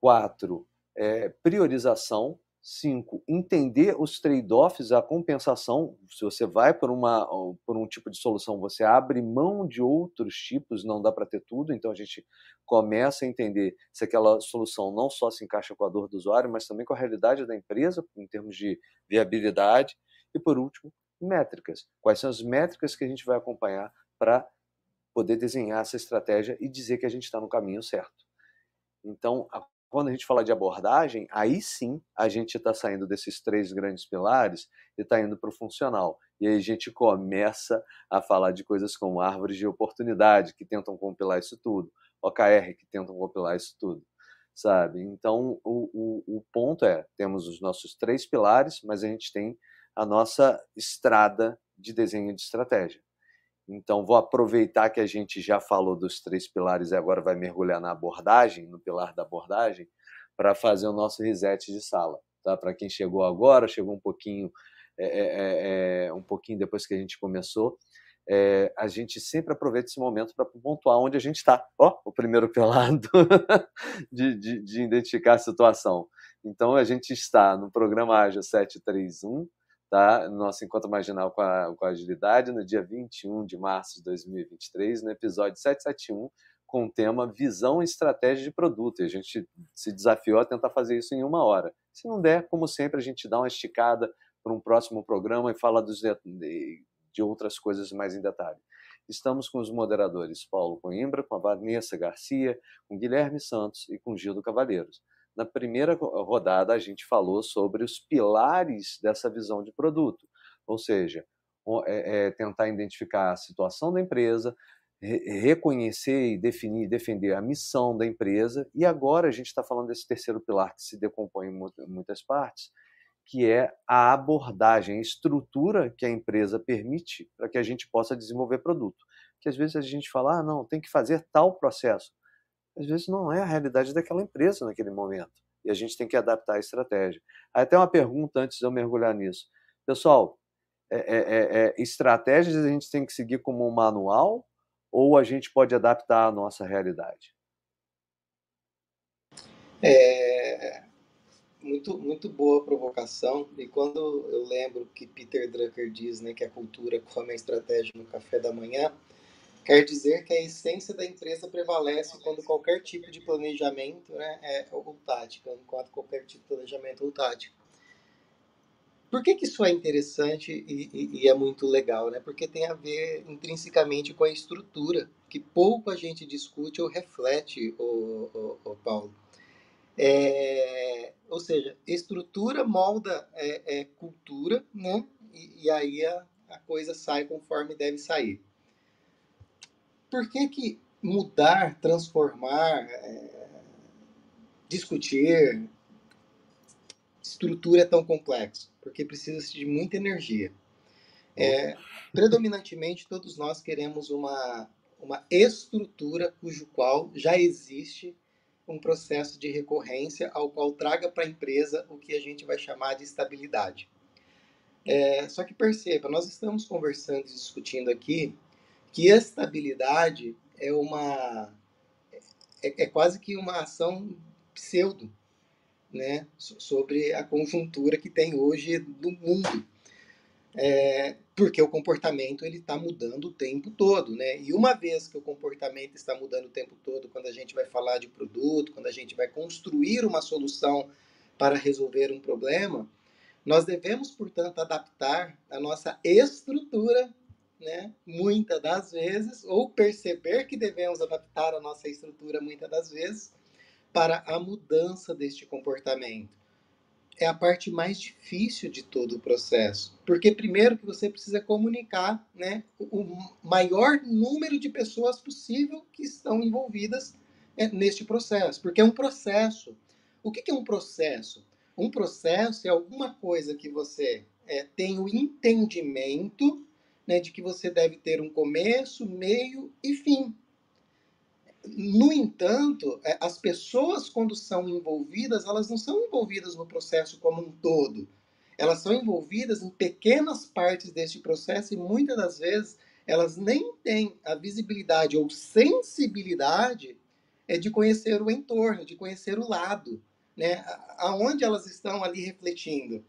Quatro, é, priorização. Cinco, entender os trade-offs, a compensação. Se você vai por, uma, por um tipo de solução, você abre mão de outros tipos, não dá para ter tudo. Então a gente começa a entender se aquela solução não só se encaixa com a dor do usuário, mas também com a realidade da empresa, em termos de viabilidade. E por último, métricas. Quais são as métricas que a gente vai acompanhar para poder desenhar essa estratégia e dizer que a gente está no caminho certo. Então, a quando a gente fala de abordagem, aí sim a gente está saindo desses três grandes pilares e está indo para o funcional. E aí a gente começa a falar de coisas como árvores de oportunidade, que tentam compilar isso tudo, OKR, que tentam compilar isso tudo, sabe? Então, o, o, o ponto é, temos os nossos três pilares, mas a gente tem a nossa estrada de desenho de estratégia. Então, vou aproveitar que a gente já falou dos três pilares e agora vai mergulhar na abordagem, no pilar da abordagem, para fazer o nosso reset de sala. Tá? Para quem chegou agora, chegou um pouquinho, é, é, é, é um pouquinho depois que a gente começou, é, a gente sempre aproveita esse momento para pontuar onde a gente está. Ó, o primeiro <laughs> pilar de, de, de identificar a situação. Então, a gente está no programa Ágil 731, tá? nosso encontro marginal com a, com a agilidade, no dia 21 de março de 2023, no episódio 771, com o tema Visão e Estratégia de Produto. E a gente se desafiou a tentar fazer isso em uma hora. Se não der, como sempre, a gente dá uma esticada para um próximo programa e fala dos de, de outras coisas mais em detalhe. Estamos com os moderadores Paulo Coimbra, com a Vanessa Garcia, com Guilherme Santos e com Gildo Cavaleiros. Na primeira rodada, a gente falou sobre os pilares dessa visão de produto, ou seja, é, é tentar identificar a situação da empresa, reconhecer e definir, defender a missão da empresa. E agora a gente está falando desse terceiro pilar que se decompõe em muitas partes, que é a abordagem, a estrutura que a empresa permite para que a gente possa desenvolver produto. Que às vezes a gente fala, ah, não, tem que fazer tal processo às vezes não é a realidade daquela empresa naquele momento. E a gente tem que adaptar a estratégia. Aí até uma pergunta antes de eu mergulhar nisso. Pessoal, é, é, é, é, estratégias a gente tem que seguir como um manual ou a gente pode adaptar à nossa realidade? É muito, muito boa provocação. E quando eu lembro que Peter Drucker diz né, que a cultura come a estratégia no café da manhã, Quer dizer que a essência da empresa prevalece quando qualquer tipo de planejamento né, é ou tática, enquanto qualquer tipo de planejamento ou tático. Por que, que isso é interessante e, e, e, é muito legal? Né? Porque tem a ver intrinsecamente com a estrutura, que pouco a gente discute ou reflete, o, o, o Paulo. É, ou seja, estrutura molda é, é cultura, né? E, e aí a, a coisa sai conforme deve sair por que, que mudar, transformar, é, discutir estrutura é tão complexo? Porque precisa de muita energia. É, predominantemente, todos nós queremos uma, uma estrutura cujo qual já existe um processo de recorrência ao qual traga para a empresa o que a gente vai chamar de estabilidade. É, só que perceba, nós estamos conversando e discutindo aqui que estabilidade é uma é, é quase que uma ação pseudo, né, sobre a conjuntura que tem hoje no mundo. É, porque o comportamento ele está mudando o tempo todo, né? E uma vez que o comportamento está mudando o tempo todo, quando a gente vai falar de produto, quando a gente vai construir uma solução para resolver um problema, nós devemos, portanto, adaptar a nossa estrutura, né? Muitas das vezes, ou perceber que devemos adaptar a nossa estrutura muitas das vezes para a mudança deste comportamento é a parte mais difícil de todo o processo. Porque primeiro que você precisa comunicar né, o maior número de pessoas possível que estão envolvidas é, neste processo. Porque é um processo. O que, é um processo? Um processo é alguma coisa que você é, tem o entendimento né, de que você deve ter um começo, meio e fim. No entanto, é, as pessoas, quando são envolvidas, elas não são envolvidas no processo como um todo. Elas são envolvidas em pequenas partes deste processo e muitas das vezes elas nem têm a visibilidade ou sensibilidade é de conhecer o entorno, de conhecer o lado, né? Aonde elas estão ali refletindo.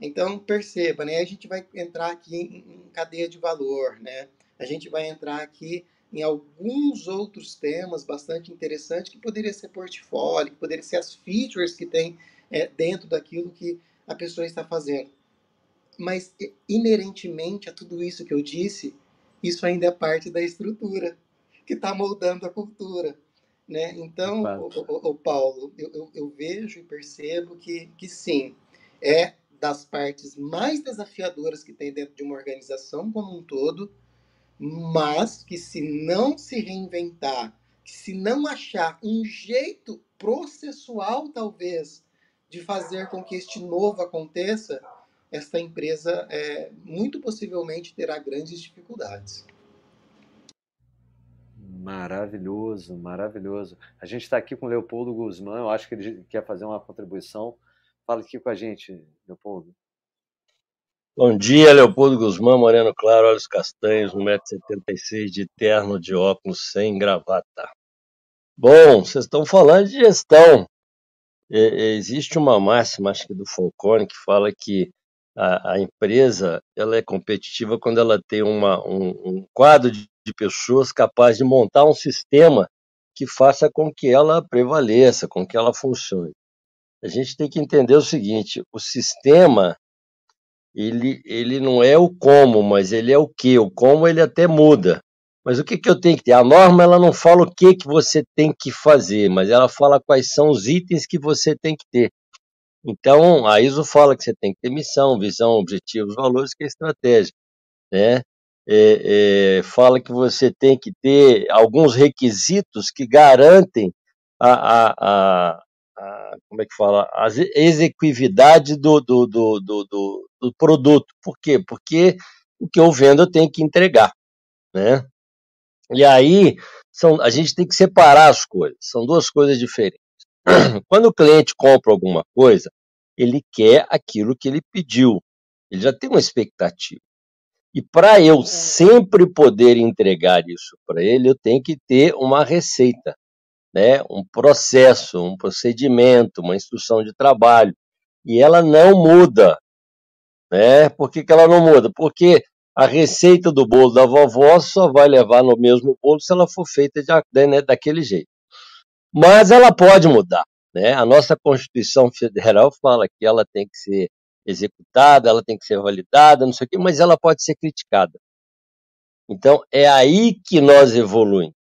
Então perceba, né? A gente vai entrar aqui em, em cadeia de valor, né? A gente vai entrar aqui em alguns outros temas bastante interessantes que poderia ser portfólio, que poderia ser as features que tem é, dentro daquilo que a pessoa está fazendo. Mas inerentemente a tudo isso que eu disse, isso ainda é parte da estrutura que está moldando a cultura. Né? Então, o, o, o, Paulo, eu, eu, eu vejo e percebo que, que sim, é das partes mais desafiadoras que tem dentro de uma organização como um todo, mas que se não se reinventar, que se não achar um jeito processual, talvez, de fazer com que este novo aconteça, esta empresa é, muito possivelmente terá grandes dificuldades. Maravilhoso, maravilhoso. A gente está aqui com o Leopoldo Guzmán, eu acho que ele quer fazer uma contribuição. Fala aqui com a gente, Leopoldo. Bom dia, Leopoldo Guzmán, moreno claro, olhos castanhos, 1,76m de terno, de óculos, sem gravata. Bom, vocês estão falando de gestão. É, existe uma máxima, acho que do Falcone, que fala que a, a empresa ela é competitiva quando ela tem uma, um, um quadro de, de pessoas capaz de montar um sistema que faça com que ela prevaleça, com que ela funcione. A gente tem que entender o seguinte: o sistema ele, ele não é o como, mas ele é o que. O como ele até muda. Mas o que, que eu tenho que ter? A norma ela não fala o que, que você tem que fazer, mas ela fala quais são os itens que você tem que ter. Então, a ISO fala que você tem que ter missão, visão, objetivos, valores, que é estratégia. Né? É, é, fala que você tem que ter alguns requisitos que garantem a, a, a, a como é que fala, a execuividade do, do, do, do, do produto. Por quê? Porque o que eu vendo eu tenho que entregar, né? E aí são, a gente tem que separar as coisas. São duas coisas diferentes. <clears throat> Quando o cliente compra alguma coisa, ele quer aquilo que ele pediu. Ele já tem uma expectativa. E para eu é. sempre poder entregar isso para ele, eu tenho que ter uma receita, né? um processo, um procedimento, uma instrução de trabalho. E ela não muda. Né? Por que, que ela não muda? Porque a receita do bolo da vovó só vai levar no mesmo bolo se ela for feita de, né, daquele jeito. Mas ela pode mudar. Né? A nossa Constituição Federal fala que ela tem que ser executada, ela tem que ser validada, não sei o quê, mas ela pode ser criticada. Então, é aí que nós evoluímos.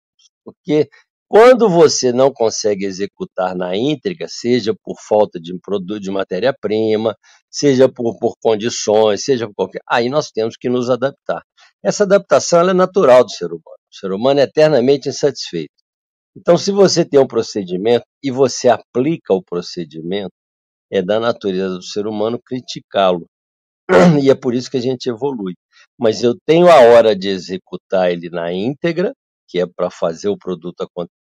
Porque quando você não consegue executar na íntegra, seja por falta de produto de matéria-prima, seja por, por condições, seja por qualquer. Aí nós temos que nos adaptar. Essa adaptação é natural do ser humano. O ser humano é eternamente insatisfeito. Então, se você tem um procedimento e você aplica o procedimento, é da natureza do ser humano criticá-lo. E é por isso que a gente evolui. Mas eu tenho a hora de executar ele na íntegra, que é para fazer o produto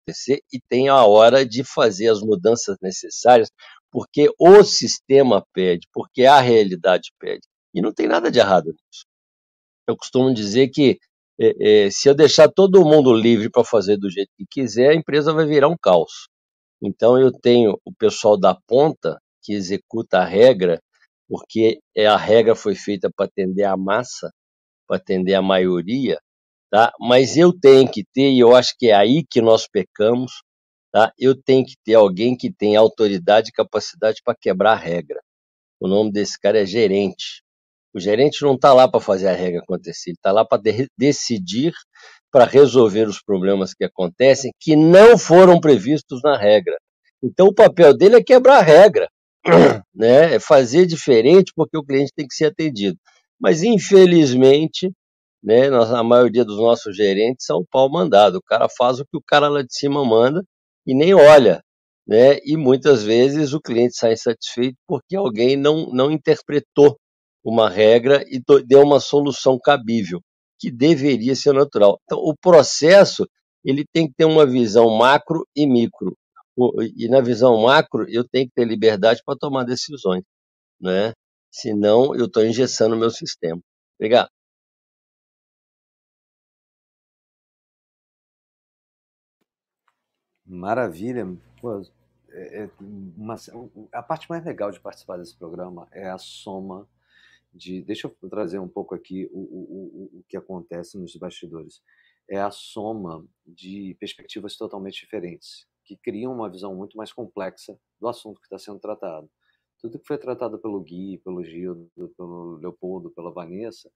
acontecer e tem a hora de fazer as mudanças necessárias, porque o sistema pede, porque a realidade pede. E não tem nada de errado nisso. Eu costumo dizer que é, é, se eu deixar todo mundo livre para fazer do jeito que quiser, a empresa vai virar um caos. Então eu tenho o pessoal da ponta que executa a regra, porque é a regra foi feita para atender a massa, para atender a maioria, tá? Mas eu tenho que ter, e eu acho que é aí que nós pecamos, tá? Eu tenho que ter alguém que tenha autoridade e capacidade para quebrar a regra. O nome desse cara é gerente. O gerente não está lá para fazer a regra acontecer, ele está lá para de decidir, para resolver os problemas que acontecem que não foram previstos na regra. Então o papel dele é quebrar a regra, né? É fazer diferente porque o cliente tem que ser atendido. Mas infelizmente, né, a maioria dos nossos gerentes são pau mandado. O cara faz o que o cara lá de cima manda e nem olha, né? E muitas vezes o cliente sai insatisfeito porque alguém não, não interpretou uma regra e deu uma solução cabível, que deveria ser natural. Então, o processo ele tem que ter uma visão macro e micro. E na visão macro, eu tenho que ter liberdade para tomar decisões, né? Senão, eu estou engessando o meu sistema. Obrigado. Maravilha. Pô, é, é uma, a parte mais legal de participar desse programa é a soma de. Deixa eu trazer um pouco aqui o, o, o, que acontece nos bastidores. É a soma de perspectivas totalmente diferentes, que criam uma visão muito mais complexa do assunto que está sendo tratado. Tudo que foi tratado pelo Gui, pelo Gildo, pelo Leopoldo, pela Vanessa,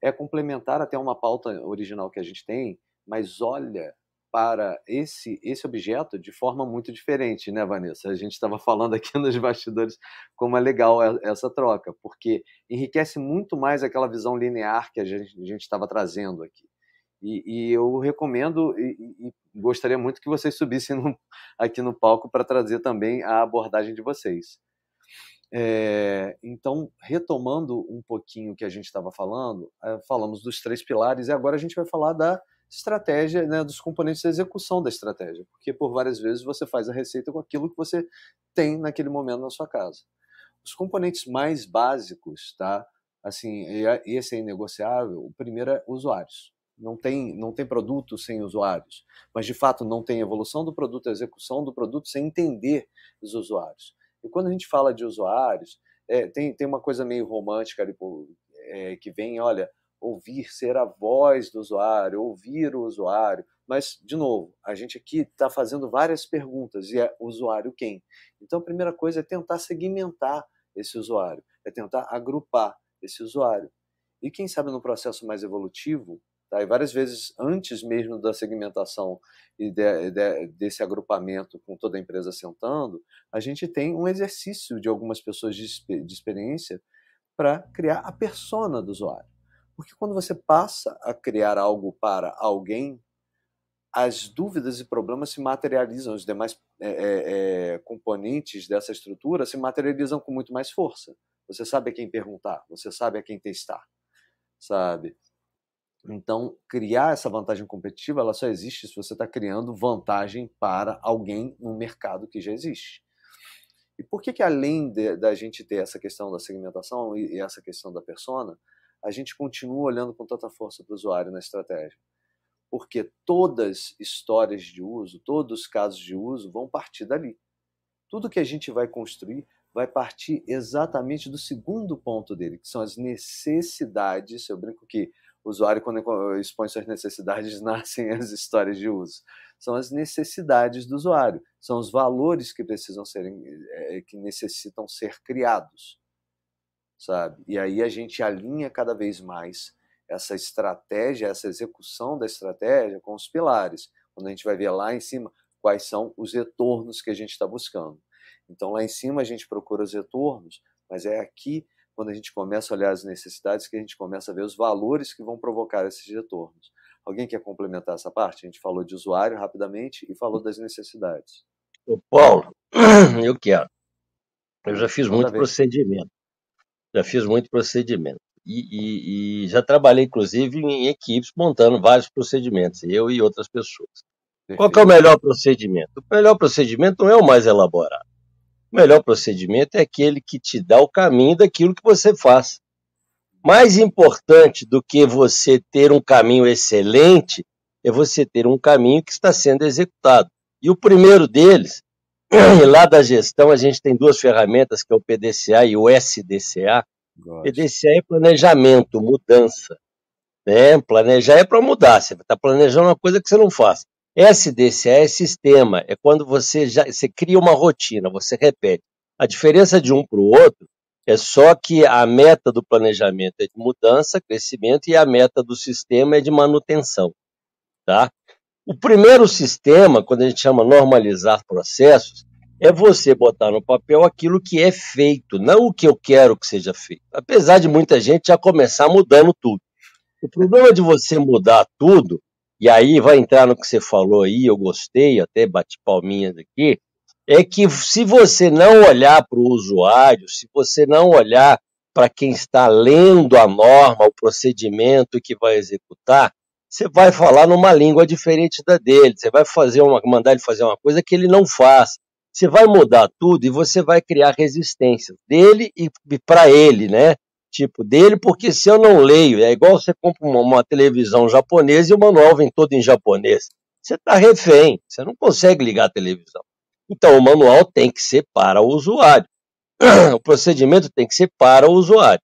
é complementar até uma pauta original que a gente tem, mas olha para esse, esse objeto de forma muito diferente, né, Vanessa? A gente estava falando aqui <laughs> nos bastidores como é legal essa troca, porque enriquece muito mais aquela visão linear que a gente estava trazendo aqui. E, e, eu recomendo e, e, gostaria muito que vocês subissem no, aqui no palco para trazer também a abordagem de vocês. É, então, retomando um pouquinho o que a gente estava falando, é, falamos dos três pilares e agora a gente vai falar da estratégia, né, dos componentes da execução da estratégia, porque por várias vezes você faz a receita com aquilo que você tem naquele momento na sua casa. Os componentes mais básicos, tá? Assim, esse é inegociável. O primeiro é usuários. Não tem, não tem produto sem usuários, mas de fato não tem evolução do produto, execução do produto sem entender os usuários. E quando a gente fala de usuários, é, tem, tem uma coisa meio romântica ali, é, que vem, olha, ouvir, ser a voz do usuário, ouvir o usuário. Mas, de novo, a gente aqui está fazendo várias perguntas e é usuário quem? Então, a primeira coisa é tentar segmentar esse usuário, é tentar agrupar esse usuário. E quem sabe no processo mais evolutivo, tá? e várias vezes antes mesmo da segmentação e de, de, desse agrupamento com toda a empresa sentando, a gente tem um exercício de algumas pessoas de, de experiência para criar a persona do usuário. Porque quando você passa a criar algo para alguém, as dúvidas e problemas se materializam, os demais é, é, é, componentes dessa estrutura se materializam com muito mais força. Você sabe a quem perguntar, você sabe a quem testar, sabe? Então, criar essa vantagem competitiva, ela só existe se você está criando vantagem para alguém no mercado que já existe. E por que que além da gente ter essa questão da segmentação e, e essa questão da persona, a gente continua olhando com tanta força para o usuário na estratégia. Porque todas histórias de uso, todos os casos de uso vão partir dali. Tudo que a gente vai construir vai partir exatamente do segundo ponto dele, que são as necessidades. Eu brinco que o usuário, quando expõe suas necessidades, <laughs> nascem as histórias de uso. São as necessidades do usuário, são os valores que precisam serem, é, que necessitam ser criados sabe? E aí a gente alinha cada vez mais essa estratégia, essa execução da estratégia com os pilares, quando a gente vai ver lá em cima quais são os retornos que a gente está buscando. Então lá em cima a gente procura os retornos, mas é aqui quando a gente começa a olhar as necessidades que a gente começa a ver os valores que vão provocar esses retornos. Alguém quer complementar essa parte? A gente falou de usuário rapidamente e falou das necessidades. Ô Paulo, <clears throat> eu quero. Eu já fiz muito procedimento já fiz muito procedimento. E, e, e, já trabalhei, inclusive, em equipes montando vários procedimentos, eu e outras pessoas. Qual é o melhor procedimento? O melhor procedimento não é o mais elaborado. O melhor procedimento é aquele que te dá o caminho daquilo que você faz. Mais importante do que você ter um caminho excelente é você ter um caminho que está sendo executado. E o primeiro deles, lá da gestão, a gente tem duas ferramentas, que é o PDCA e o SDCA. Gosto. PDCA é planejamento, mudança. Né? Planejar é para mudar, você está planejando uma coisa que você não faz. SDCA é sistema, é quando você já você cria uma rotina, você repete. A diferença de um para o outro é só que a meta do planejamento é de mudança, crescimento, e a meta do sistema é de manutenção. Tá? O primeiro sistema, quando a gente chama normalizar processos, é você botar no papel aquilo que é feito, não o que eu quero que seja feito. Apesar de muita gente já começar mudando tudo. O problema de você mudar tudo, e aí vai entrar no que você falou aí, eu gostei, até bati palminhas aqui, é que se você não olhar para o usuário, se você não olhar para quem está lendo a norma, o procedimento que vai executar, você vai falar numa língua diferente da dele, você vai fazer uma, mandar ele fazer uma coisa que ele não faz. Você vai mudar tudo e você vai criar resistência dele e, para ele, né? Tipo, dele, porque se eu não leio, é igual você compra uma, uma televisão japonesa e o manual vem todo em japonês. Você está refém, você não consegue ligar a televisão. Então, o manual tem que ser para o usuário. <clears throat> O procedimento tem que ser para o usuário.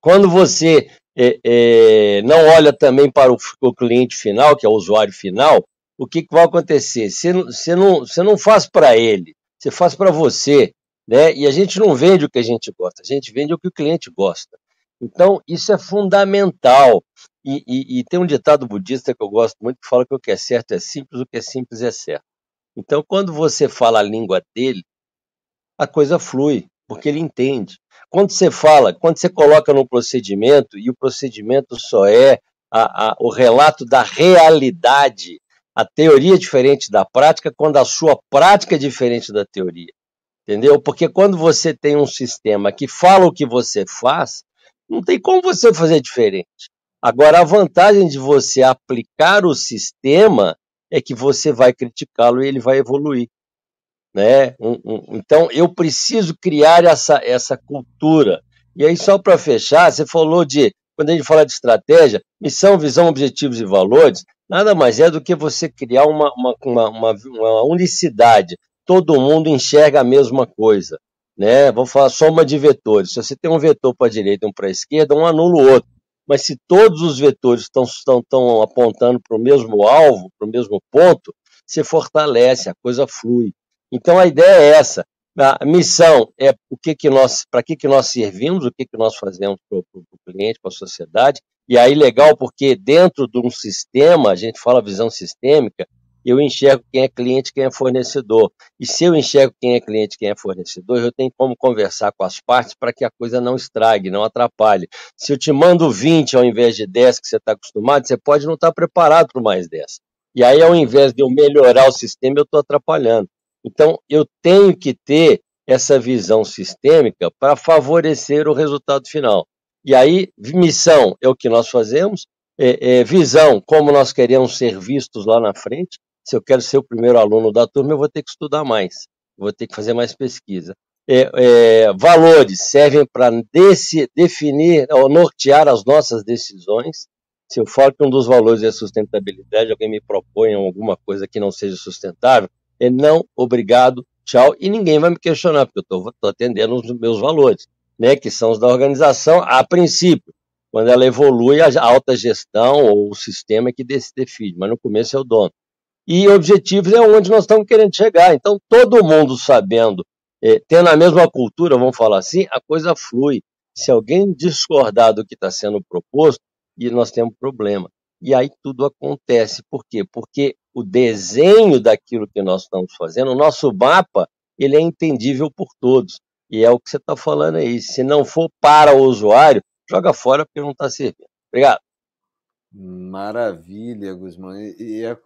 Quando você é, é, não olha também para o, o, cliente final, que é o usuário final, o que, que vai acontecer? Você, você, não, você não faz para ele, você faz para você. Né? E a gente não vende o que a gente gosta, a gente vende o que o cliente gosta. Então, isso é fundamental. E, e, e tem um ditado budista que eu gosto muito que fala que o que é certo é simples, o que é simples é certo. Então, quando você fala a língua dele, a coisa flui, porque ele entende. Quando você fala, quando você coloca no procedimento, e o procedimento só é a, a, o relato da realidade, a teoria é diferente da prática, quando a sua prática é diferente da teoria. Entendeu? Porque quando você tem um sistema que fala o que você faz, não tem como você fazer diferente. Agora, a vantagem de você aplicar o sistema é que você vai criticá-lo e ele vai evoluir. Né? Um, um, então, eu preciso criar essa, essa cultura. E aí, só para fechar, você falou de, quando a gente fala de estratégia, missão, visão, objetivos e valores, nada mais é do que você criar uma, uma, uma, uma, uma unicidade. Todo mundo enxerga a mesma coisa. Né? Vou falar soma de vetores. Se você tem um vetor para a direita e um para a esquerda, um anula o outro. Mas se todos os vetores estão, estão, estão apontando para o mesmo alvo, para o mesmo ponto, você fortalece, a coisa flui. Então a ideia é essa. A missão é o que que nós, para que que nós servimos, o que que nós fazemos para o cliente, para a sociedade. E aí legal porque dentro de um sistema, a gente fala visão sistêmica, eu enxergo quem é cliente, quem é fornecedor. E se eu enxergo quem é cliente, quem é fornecedor, eu tenho como conversar com as partes para que a coisa não estrague, não atrapalhe. Se eu te mando 20 ao invés de 10 que você está acostumado, você pode não estar tá preparado para mais 10. E aí, ao invés de eu melhorar o sistema, eu estou atrapalhando. Então, eu tenho que ter essa visão sistêmica para favorecer o resultado final. E aí, missão é o que nós fazemos, é, é, visão, como nós queremos ser vistos lá na frente. Se eu quero ser o primeiro aluno da turma, eu vou ter que estudar mais, vou ter que fazer mais pesquisa. É, é valores servem para definir ou nortear as nossas decisões. Se eu falo que um dos valores é sustentabilidade, alguém me propõe alguma coisa que não seja sustentável, é não, obrigado, tchau, e ninguém vai me questionar, porque eu estou atendendo os meus valores, né, que são os da organização a princípio. Quando ela evolui, a alta gestão ou o sistema é que define, mas no começo é o dono. E objetivos é onde nós estamos querendo chegar. Então, todo mundo sabendo, é, tendo a mesma cultura, vamos falar assim, a coisa flui. Se alguém discordar do que está sendo proposto, e nós temos problema. E aí tudo acontece. Por quê? Porque o desenho daquilo que nós estamos fazendo, o nosso mapa, ele é entendível por todos. E é o que você está falando aí. Se não for para o usuário, joga fora porque não está servindo. Obrigado. Maravilha, Guzmão. E a,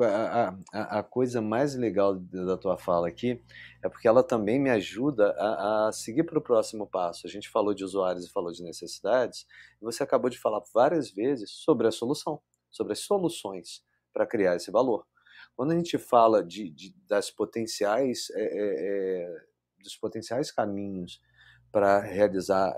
a, a, coisa mais legal da tua fala aqui é porque ela também me ajuda a, a seguir para o próximo passo. A gente falou de usuários e falou de necessidades, e você acabou de falar várias vezes sobre a solução, sobre as soluções para criar esse valor. Quando a gente fala de, de das potenciais, é, é, dos potenciais caminhos para realizar,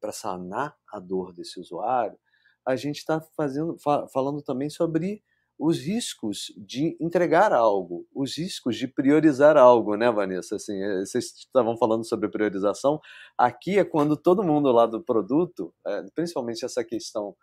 para sanar a dor desse usuário, a gente está fazendo, falando também sobre os riscos de entregar algo, os riscos de priorizar algo, né, Vanessa? Assim, eh, vocês estavam falando sobre priorização. Aqui é quando todo mundo lá do produto, é, principalmente essa questão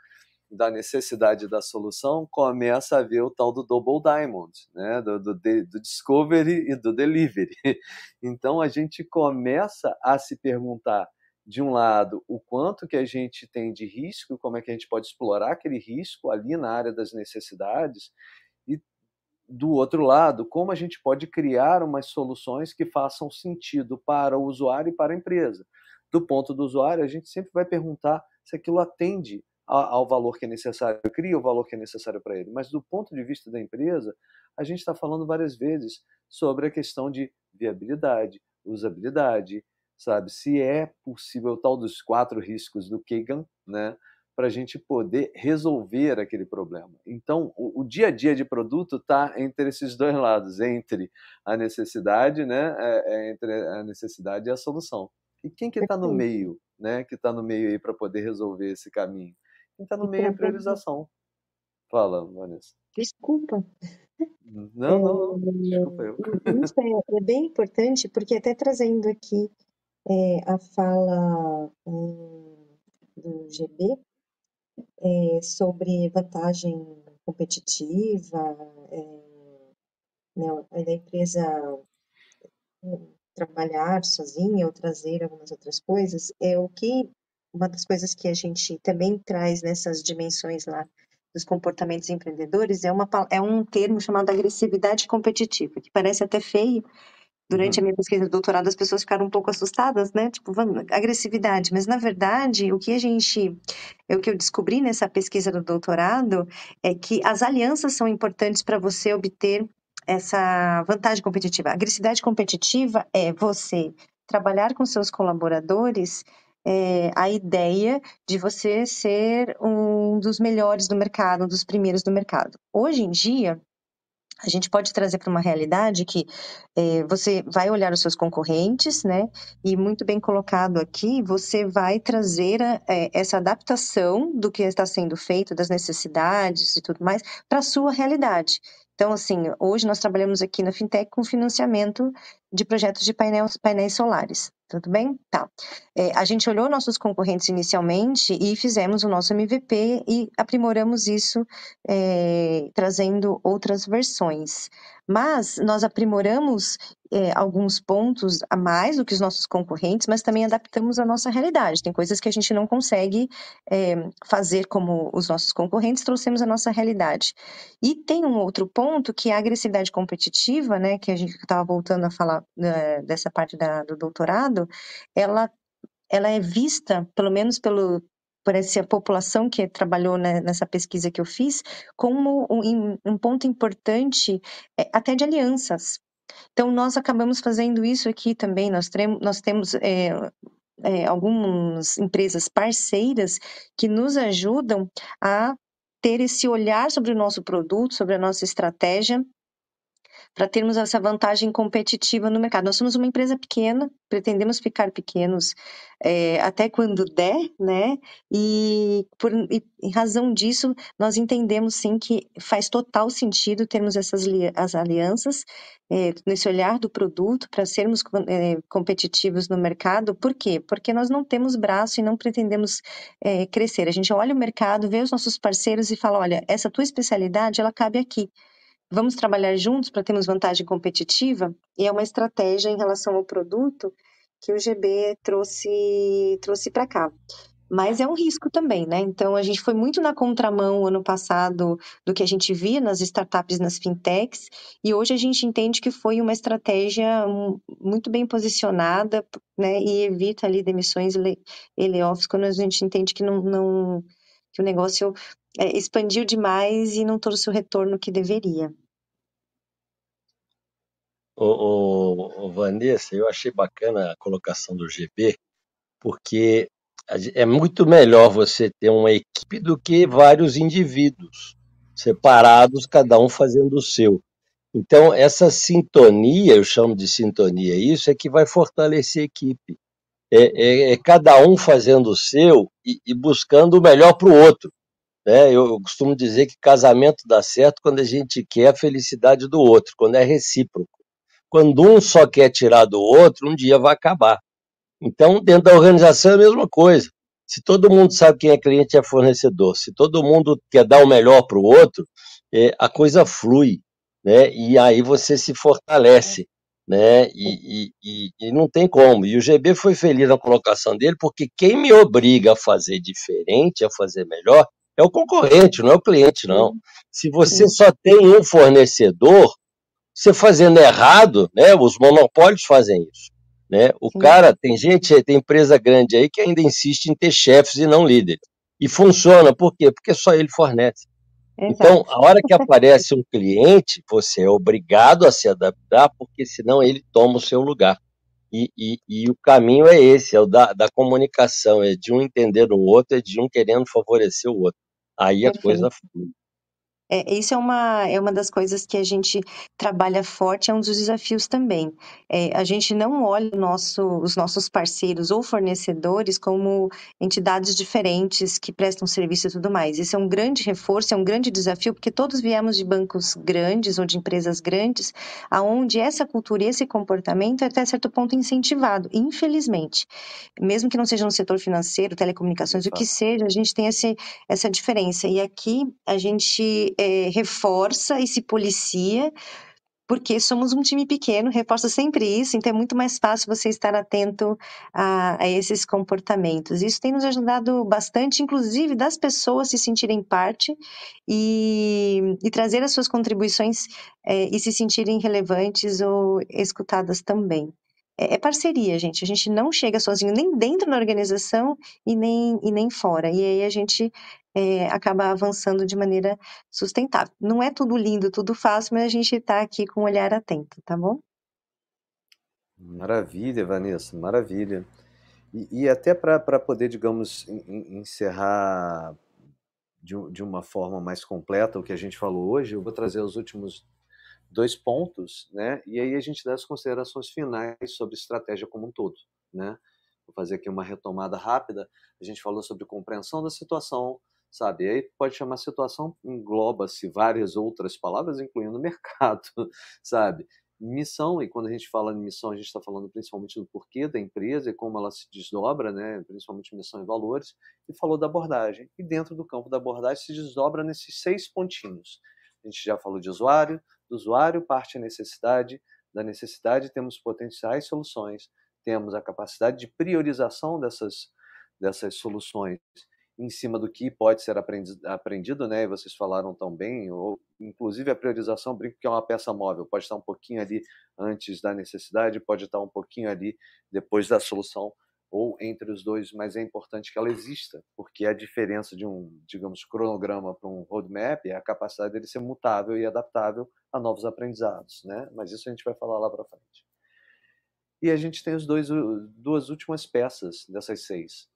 da necessidade da solução, começa a ver o tal do double diamond, né? do, do, do discovery e do delivery. <laughs> Então a gente começa a se perguntar de um lado, o quanto que a gente tem de risco, como é que a gente pode explorar aquele risco ali na área das necessidades, e do outro lado, como a gente pode criar umas soluções que façam sentido para o usuário e para a empresa. Do ponto do usuário, a gente sempre vai perguntar se aquilo atende ao valor que é necessário, cria o valor que é necessário para ele. Mas do ponto de vista da empresa, a gente está falando várias vezes sobre a questão de viabilidade, usabilidade, sabe? Se é possível o tal dos quatro riscos do Kagan, né? Para a gente poder resolver aquele problema. Então, o, o dia a dia de produto está entre esses dois lados, entre a necessidade, né? É, é entre a necessidade e a solução. E quem que está no meio, né? Que está no meio aí para poder resolver esse caminho? Quem está no meio é a priorização. Fala, Vanessa. Desculpa. Não, não, não. Desculpa eu. Isso é, é bem importante, porque até trazendo aqui é, a fala do GB é, sobre vantagem competitiva, é, né, da empresa trabalhar sozinha ou trazer algumas outras coisas, é o que uma das coisas que a gente também traz nessas dimensões lá dos comportamentos empreendedores é, uma, é um termo chamado agressividade competitiva, que parece até feio, Durante uhum. a minha pesquisa de doutorado, as pessoas ficaram um pouco assustadas, né? Tipo, agressividade. Mas, na verdade, o que a gente. O que eu descobri nessa pesquisa do doutorado é que as alianças são importantes para você obter essa vantagem competitiva. A agressividade competitiva é você trabalhar com seus colaboradores é, a ideia de você ser um dos melhores do mercado, um dos primeiros do mercado. Hoje em dia, a gente pode trazer para uma realidade que é, você vai olhar os seus concorrentes, né? E muito bem colocado aqui, você vai trazer é, essa adaptação do que está sendo feito, das necessidades e tudo mais, para a sua realidade. Então, assim, hoje nós trabalhamos aqui na Fintech com financiamento de projetos de painel, painéis solares. Tudo bem? Tá. É, a gente olhou nossos concorrentes inicialmente e fizemos o nosso MVP e aprimoramos isso, é, trazendo outras versões. Mas nós aprimoramos é, alguns pontos a mais do que os nossos concorrentes, mas também adaptamos a nossa realidade. Tem coisas que a gente não consegue é, fazer como os nossos concorrentes, trouxemos a nossa realidade. E tem um outro ponto que é a agressividade competitiva, né, que a gente estava voltando a falar né, dessa parte da, do doutorado, ela, ela é vista, pelo menos pelo, por essa população que trabalhou né, nessa pesquisa que eu fiz, como um, um ponto importante é, até de alianças. Então, nós acabamos fazendo isso aqui também. Nós, nós temos é, é, algumas empresas parceiras que nos ajudam a ter esse olhar sobre o nosso produto, sobre a nossa estratégia, para termos essa vantagem competitiva no mercado. Nós somos uma empresa pequena, pretendemos ficar pequenos é, até quando der, né? E, por, e, em razão disso, nós entendemos sim que faz total sentido termos essas as alianças é, nesse olhar do produto para sermos é, competitivos no mercado. Por quê? Porque nós não temos braço e não pretendemos crescer. A gente olha o mercado, vê os nossos parceiros e fala: olha, essa tua especialidade ela cabe aqui. Vamos trabalhar juntos para termos vantagem competitiva? E é uma estratégia em relação ao produto que o GB trouxe, trouxe para cá. Mas é um risco também, né? Então, a gente foi muito na contramão ano passado do que a gente via nas startups, nas fintechs, e hoje a gente entende que foi uma estratégia muito bem posicionada, né? E evita ali demissões e layoffs quando a gente entende que não, não que o negócio é, expandiu demais e não trouxe o retorno que deveria. O, Vanessa, eu achei bacana a colocação do GB, porque é muito melhor você ter uma equipe do que vários indivíduos. separados, cada um fazendo o seu. Então, essa sintonia, eu chamo de sintonia, isso é que vai fortalecer a equipe. É, é, é cada um fazendo o seu e, e buscando o melhor para o outro. Né? Eu, costumo dizer que casamento dá certo quando a gente quer a felicidade do outro, quando é recíproco. Quando um só quer tirar do outro, um dia vai acabar. Então, dentro da organização é a mesma coisa. Se todo mundo sabe quem é cliente e é fornecedor, se todo mundo quer dar o melhor para o outro, é, a coisa flui, né? E aí você se fortalece, né? E, e, e, não tem como. E o GB foi feliz na colocação dele, porque quem me obriga a fazer diferente, a fazer melhor, é o concorrente, não é o cliente, não. Se você só tem um fornecedor, você fazendo errado, né? Os monopólios fazem isso. Né? O Sim. cara, tem gente, tem empresa grande aí que ainda insiste em ter chefes e não líderes. E funciona, por quê? Porque só ele fornece. Exato. Então, a hora que <laughs> aparece um cliente, você é obrigado a se adaptar, porque senão ele toma o seu lugar. E, e, e o caminho é esse, é o da, da, comunicação, é de um entender o outro, é de um querendo favorecer o outro. Aí Perfeito. a coisa flui. É, isso é uma, é uma das coisas que a gente trabalha forte, é um dos desafios também. É, a gente não olha nosso, os nossos parceiros ou fornecedores como entidades diferentes que prestam serviço e tudo mais. Esse é um grande reforço, é um grande desafio, porque todos viemos de bancos grandes ou de empresas grandes, aonde essa cultura e esse comportamento é até certo ponto incentivado, infelizmente. Mesmo que não seja no setor financeiro, telecomunicações, o que seja, a gente tem esse, essa diferença. E aqui a gente é, reforça e se policia, porque somos um time pequeno, reforça sempre isso, então é muito mais fácil você estar atento a, a, esses comportamentos. Isso tem nos ajudado bastante, inclusive das pessoas se sentirem parte e, e trazer as suas contribuições é, e se sentirem relevantes ou escutadas também. É, é, parceria, gente. A gente não chega sozinho nem dentro da organização e nem, e nem fora. E aí a gente é, acaba avançando de maneira sustentável. Não é tudo lindo, tudo fácil, mas a gente está aqui com um olhar atento, tá bom? Maravilha, Vanessa, maravilha. E, e até para poder, digamos, encerrar de, de uma forma mais completa o que a gente falou hoje, eu vou trazer os últimos dois pontos, né? E aí a gente dá as considerações finais sobre estratégia como um todo, né? Vou fazer aqui uma retomada rápida. A gente falou sobre compreensão da situação, sabe? E aí pode chamar situação, engloba-se várias outras palavras, incluindo mercado, <laughs> sabe? Missão, e quando a gente fala em missão, a gente está falando principalmente do porquê da empresa e como ela se desdobra, né? principalmente missão e valores, e falou da abordagem. E dentro do campo da abordagem se desdobra nesses seis pontinhos. A gente já falou de usuário, do usuário parte a necessidade, da necessidade temos potenciais soluções, temos a capacidade de priorização dessas, dessas soluções em cima do que pode ser aprendido, né? E vocês falaram tão bem, ou inclusive a priorização, brinco que é uma peça móvel, pode estar um pouquinho ali antes da necessidade, pode estar um pouquinho ali depois da solução, ou entre os dois, mas é importante que ela exista, porque a diferença de um, digamos, cronograma para um roadmap é a capacidade dele ser mutável e adaptável a novos aprendizados, né? Mas isso a gente vai falar lá para frente. E a gente tem os dois, duas últimas peças dessas seis,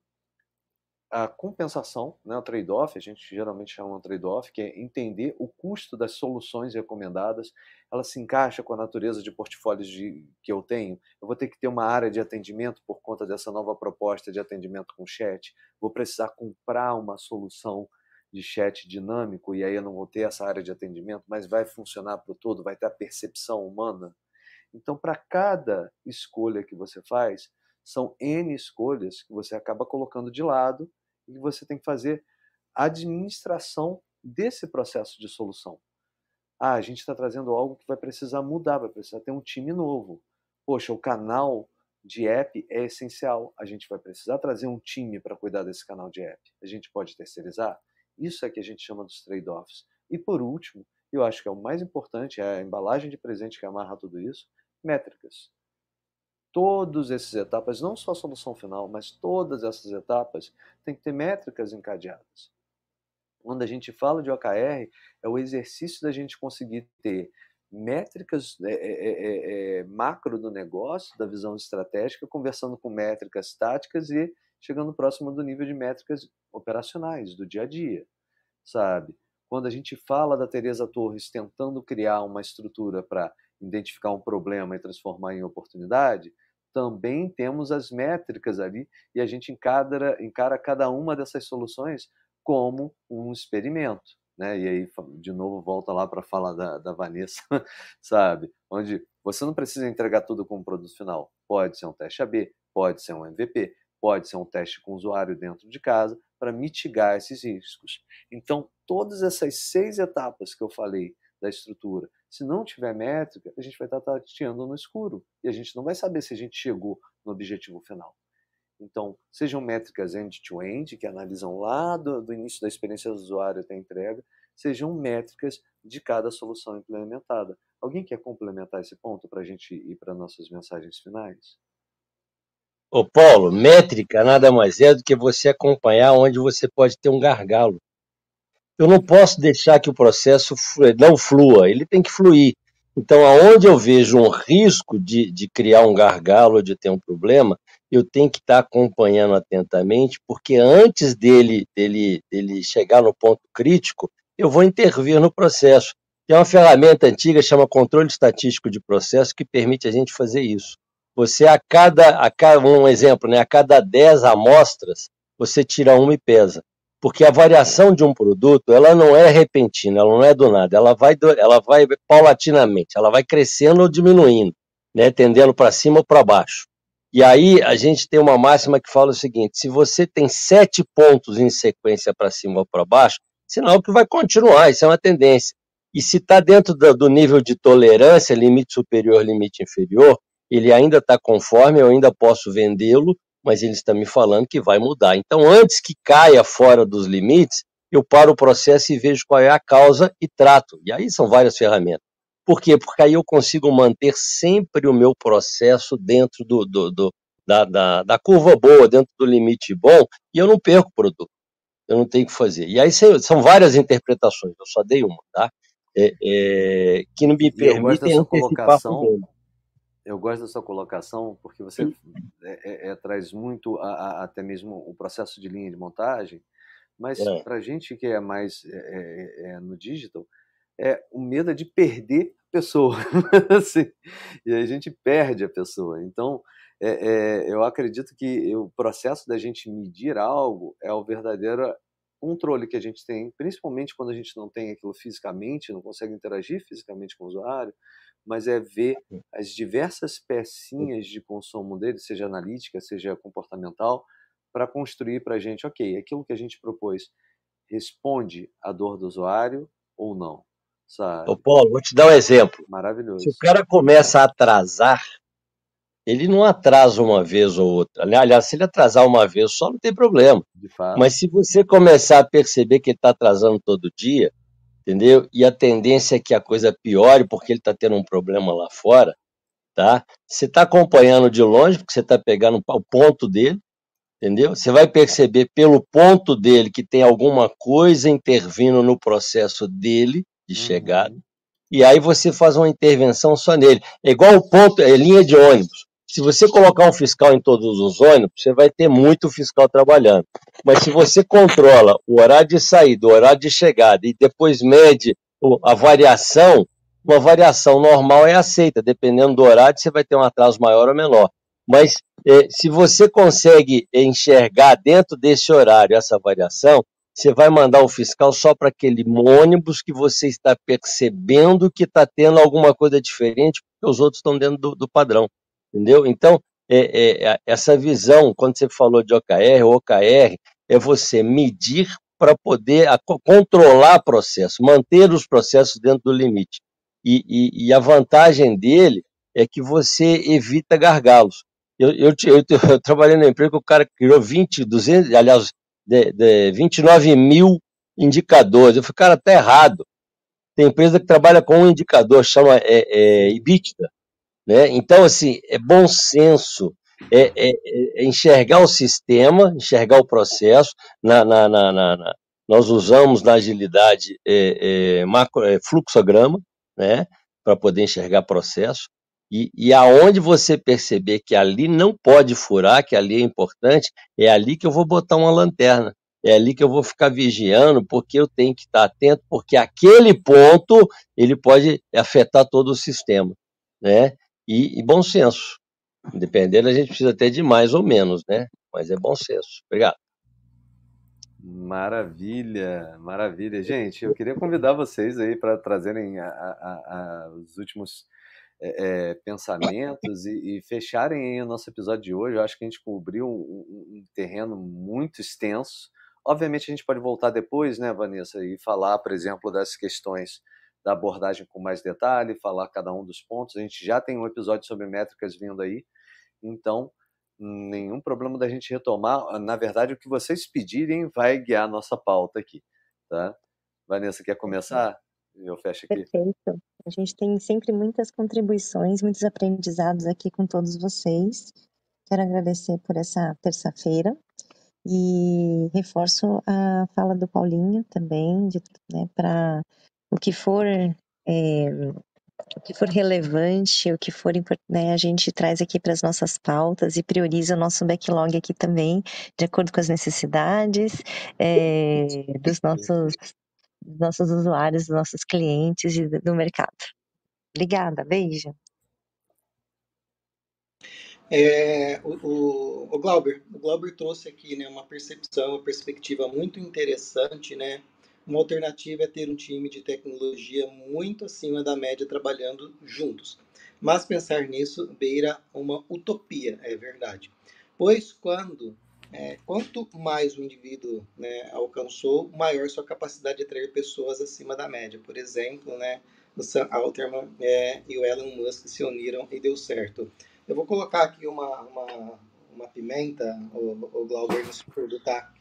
a compensação, né, o trade-off, a gente geralmente chama de trade-off, que é entender o custo das soluções recomendadas, ela se encaixa com a natureza de portfólios de, que eu tenho. Eu vou ter que ter uma área de atendimento por conta dessa nova proposta de atendimento com chat, vou precisar comprar uma solução de chat dinâmico e aí eu não vou ter essa área de atendimento, mas vai funcionar para o todo, vai ter a percepção humana. Então, para cada escolha que você faz, são N escolhas que você acaba colocando de lado e você tem que fazer a administração desse processo de solução. Ah, a gente está trazendo algo que vai precisar mudar, vai precisar ter um time novo. Poxa, o canal de app é essencial. A gente vai precisar trazer um time para cuidar desse canal de app. A gente pode terceirizar? Isso é que a gente chama dos trade-offs. E por último, eu acho que é o mais importante, é a embalagem de presente que amarra tudo isso, métricas todas essas etapas, não só a solução final, mas todas essas etapas, tem que ter métricas encadeadas. Quando a gente fala de OKR, é o exercício da gente conseguir ter métricas é, é, é, é, macro do negócio, da visão estratégica, conversando com métricas táticas e chegando próximo do nível de métricas operacionais, do dia a dia, sabe? quando a gente fala da Teresa Torres tentando criar uma estrutura para identificar um problema e transformar em oportunidade, também temos as métricas ali e a gente encara, encara cada uma dessas soluções como um experimento. Né? E aí, de novo, volta lá para falar da, da Vanessa, <laughs> sabe? Onde você não precisa entregar tudo como produto final. Pode ser um teste AB, pode ser um MVP, pode ser um teste com o usuário dentro de casa para mitigar esses riscos. Então, todas essas seis etapas que eu falei da estrutura, se não tiver métrica, a gente vai estar tateando no escuro e a gente não vai saber se a gente chegou no objetivo final. Então, sejam métricas end-to-end, -end, que analisam lá do, do, início da experiência do usuário até a entrega, sejam métricas de cada solução implementada. Alguém quer complementar esse ponto para a gente ir para nossas mensagens finais? Ô Paulo, métrica nada mais é do que você acompanhar onde você pode ter um gargalo. Eu não posso deixar que o processo não flua, ele tem que fluir. Então, aonde eu vejo um risco de, de criar um gargalo, de ter um problema, eu tenho que estar acompanhando atentamente, porque antes dele, dele, dele chegar no ponto crítico, eu vou intervir no processo. Tem uma ferramenta antiga chama controle estatístico de processo que permite a gente fazer isso. Você a cada, a cada um exemplo, né, a cada 10 amostras, você tira uma e pesa. Porque a variação de um produto, ela não é repentina, ela não é do nada, ela vai, ela vai paulatinamente, ela vai crescendo ou diminuindo, né, tendendo para cima ou para baixo. E aí a gente tem uma máxima que fala o seguinte: se você tem sete pontos em sequência para cima ou para baixo, sinal que vai continuar, isso é uma tendência. E se está dentro do, nível de tolerância, limite superior, limite inferior, ele ainda está conforme, eu ainda posso vendê-lo, mas ele está me falando que vai mudar. Então, antes que caia fora dos limites, eu paro o processo e vejo qual é a causa e trato. E aí são várias ferramentas. Por quê? Porque aí eu consigo manter sempre o meu processo dentro do, do, do da, da, da, curva boa, dentro do limite bom, e eu não perco o produto. Eu não tenho que fazer. E aí são várias interpretações, eu só dei uma, tá? É, é, que não me permitem antecipar problema. Eu gosto da sua colocação, porque você é, é, é, traz muito a, a, até mesmo o processo de linha de montagem, mas é. para a gente que é mais é, no digital, é o medo de perder a pessoa. <laughs> assim, e a gente perde a pessoa. Então, eu acredito que o processo da gente medir algo é o verdadeiro controle que a gente tem, principalmente quando a gente não tem aquilo fisicamente, não consegue interagir fisicamente com o usuário, mas é ver as diversas pecinhas de consumo dele, seja analítica, seja comportamental, para construir para a gente, ok, aquilo que a gente propôs responde à dor do usuário ou não. Sabe? Ô Paulo, vou te dar um exemplo. Maravilhoso. Se o cara começa a atrasar, ele não atrasa uma vez ou outra. Aliás, se ele atrasar uma vez só, não tem problema. Mas se você começar a perceber que ele está atrasando todo dia, entendeu? E a tendência é que a coisa piore porque ele está tendo um problema lá fora, tá? Você está acompanhando de longe, porque você está pegando o ponto dele, entendeu? Você vai perceber pelo ponto dele que tem alguma coisa intervindo no processo dele de uhum. chegada, e aí você faz uma intervenção só nele. É igual o ponto, é linha de ônibus. Se você colocar um fiscal em todos os ônibus, você vai ter muito fiscal trabalhando. Mas se você controla o horário de saída, o horário de chegada e depois mede a variação, uma variação normal é aceita. Dependendo do horário, você vai ter um atraso maior ou menor. Mas eh, se você consegue enxergar dentro desse horário essa variação, você vai mandar o fiscal só para aquele ônibus que você está percebendo que está tendo alguma coisa diferente, porque os outros estão dentro do, do padrão entendeu? Então, é, é, essa visão, quando você falou de OKR, OKR é você medir para poder a, controlar processo, manter os processos dentro do limite. E, e, e, a vantagem dele é que você evita gargalos. Eu, eu, eu, <laughs> eu trabalhei na empresa que o cara criou 20, 200, aliás, de, de 29 mil indicadores. Eu falei, cara, tá errado. Tem empresa que trabalha com um indicador, chama é, é, EBITDA. Né? Então, assim, é bom senso, é, é, é enxergar o sistema, enxergar o processo. Na, na, na, na nós usamos na agilidade é, é macro, é, fluxograma, né, para poder enxergar processo. E, e aonde você perceber que ali não pode furar, que ali é importante, é ali que eu vou botar uma lanterna. é ali que eu vou ficar vigiando, porque eu tenho que estar atento, porque aquele ponto ele pode afetar todo o sistema, né? E, e bom senso. Dependendo, a gente precisa ter de mais ou menos, né? Mas é bom senso. Obrigado. Maravilha, maravilha. Gente, eu queria convidar vocês aí para trazerem a, a, a, os últimos é, pensamentos e, e, fecharem o nosso episódio de hoje. Eu acho que a gente cobriu um, um, terreno muito extenso. Obviamente, a gente pode voltar depois, né, Vanessa, e falar, por exemplo, das questões da abordagem com mais detalhe, falar cada um dos pontos. A gente já tem um episódio sobre métricas vindo aí, então nenhum problema da gente retomar. Na verdade, o que vocês pedirem vai guiar a nossa pauta aqui, tá? Vanessa, quer começar? Eu fecho aqui. Perfeito. A gente tem sempre muitas contribuições, muitos aprendizados aqui com todos vocês. Quero agradecer por essa terça-feira e reforço a fala do Paulinho também, né, para o que for é, o que for relevante, o que for né, a gente traz aqui para as nossas pautas e prioriza o nosso backlog aqui também, de acordo com as necessidades é, <laughs> dos nossos, dos nossos usuários, dos nossos clientes e do mercado. Obrigada, beijo. É, o, o, o, Glauber, o Glauber trouxe aqui né, uma percepção, uma perspectiva muito interessante, né? Uma alternativa é ter um time de tecnologia muito acima da média trabalhando juntos. Mas pensar nisso beira uma utopia, é verdade. Pois quando é, quanto mais o indivíduo né, alcançou, maior sua capacidade de atrair pessoas acima da média. Por exemplo, né, o Sam Altman é, e o Elon Musk se uniram e deu certo. Eu vou colocar aqui uma, uma, uma pimenta, o, o Glauber nos perguntar.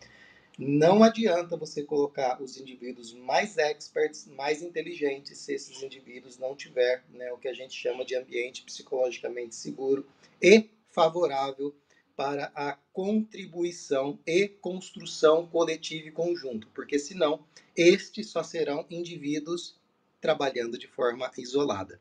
Não adianta você colocar os indivíduos mais experts, mais inteligentes, se esses indivíduos não tiver né, o que a gente chama de ambiente psicologicamente seguro e favorável para a contribuição e construção coletiva e conjunto, porque senão estes só serão indivíduos trabalhando de forma isolada.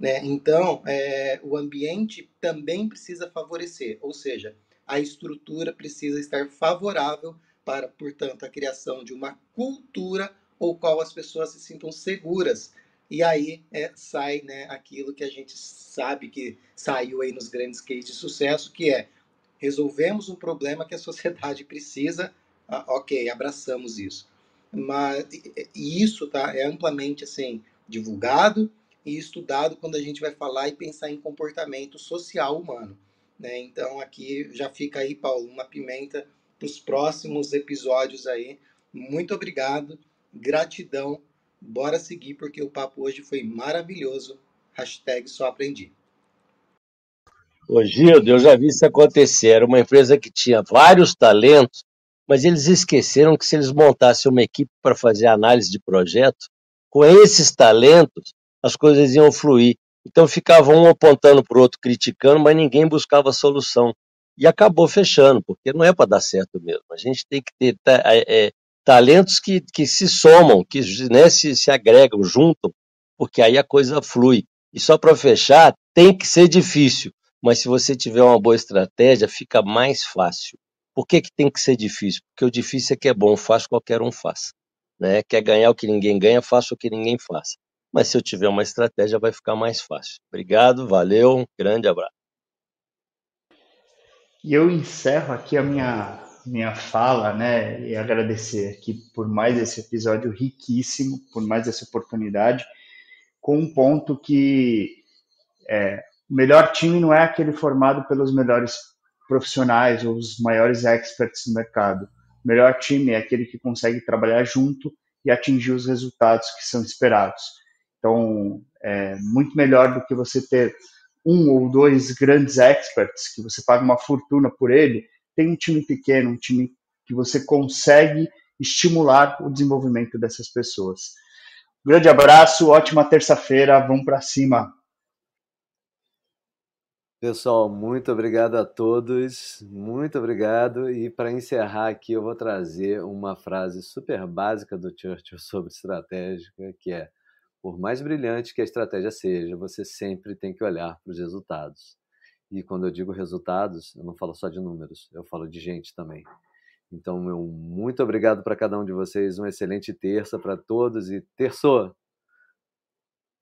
Né? Então, é, o ambiente também precisa favorecer, ou seja, a estrutura precisa estar favorável para, portanto, a criação de uma cultura ou qual as pessoas se sintam seguras. E aí é, sai né, aquilo que a gente sabe que saiu aí nos grandes cases de sucesso, que é resolvemos um problema que a <laughs> sociedade precisa, ah, ok, abraçamos isso. Mas e isso tá, é amplamente assim divulgado e estudado quando a gente vai falar e pensar em comportamento social humano. Né? Então aqui já fica aí, Paulo, uma pimenta para os próximos episódios aí. Muito obrigado, gratidão. Bora seguir porque o papo hoje foi maravilhoso. Hashtag só aprendi. Ô Gildo, eu já vi isso acontecer. Era uma empresa que tinha vários talentos, mas eles esqueceram que se eles montassem uma equipe para fazer análise de projeto, com esses talentos, as coisas iam fluir. Então ficavam um apontando para o outro, criticando, mas ninguém buscava solução e acabou fechando, porque não é para dar certo mesmo. A gente tem que ter é, é, talentos que, que se somam, que né, se, se agregam, juntam, porque aí a coisa flui. E só para fechar, tem que ser difícil, mas se você tiver uma boa estratégia, fica mais fácil. Por que, que tem que ser difícil? Porque o difícil é que é bom, faz qualquer um faça. Né? Quer ganhar o que ninguém ganha, faça o que ninguém faça. Mas se eu tiver uma estratégia, vai ficar mais fácil. Obrigado, valeu, um grande abraço. E eu encerro aqui a minha, minha fala, né, e agradecer aqui por mais esse episódio riquíssimo, por mais essa oportunidade, com um ponto que é, o melhor time não é aquele formado pelos melhores profissionais ou os maiores experts no mercado. O melhor time é aquele que consegue trabalhar junto e atingir os resultados que são esperados. Então, é muito melhor do que você ter um ou dois grandes experts que você paga uma fortuna por ele, tem um time pequeno, um time que você consegue estimular o desenvolvimento dessas pessoas. Um grande abraço, ótima terça-feira, vamos para cima. Pessoal, muito obrigado a todos, muito obrigado. E para encerrar aqui, eu vou trazer uma frase super básica do Churchill sobre estratégica, que é por mais brilhante que a estratégia seja, você sempre tem que olhar para os resultados. E quando eu digo resultados, eu não falo só de números, eu falo de gente também. Então, meu muito obrigado para cada um de vocês, uma excelente terça para todos e terçou!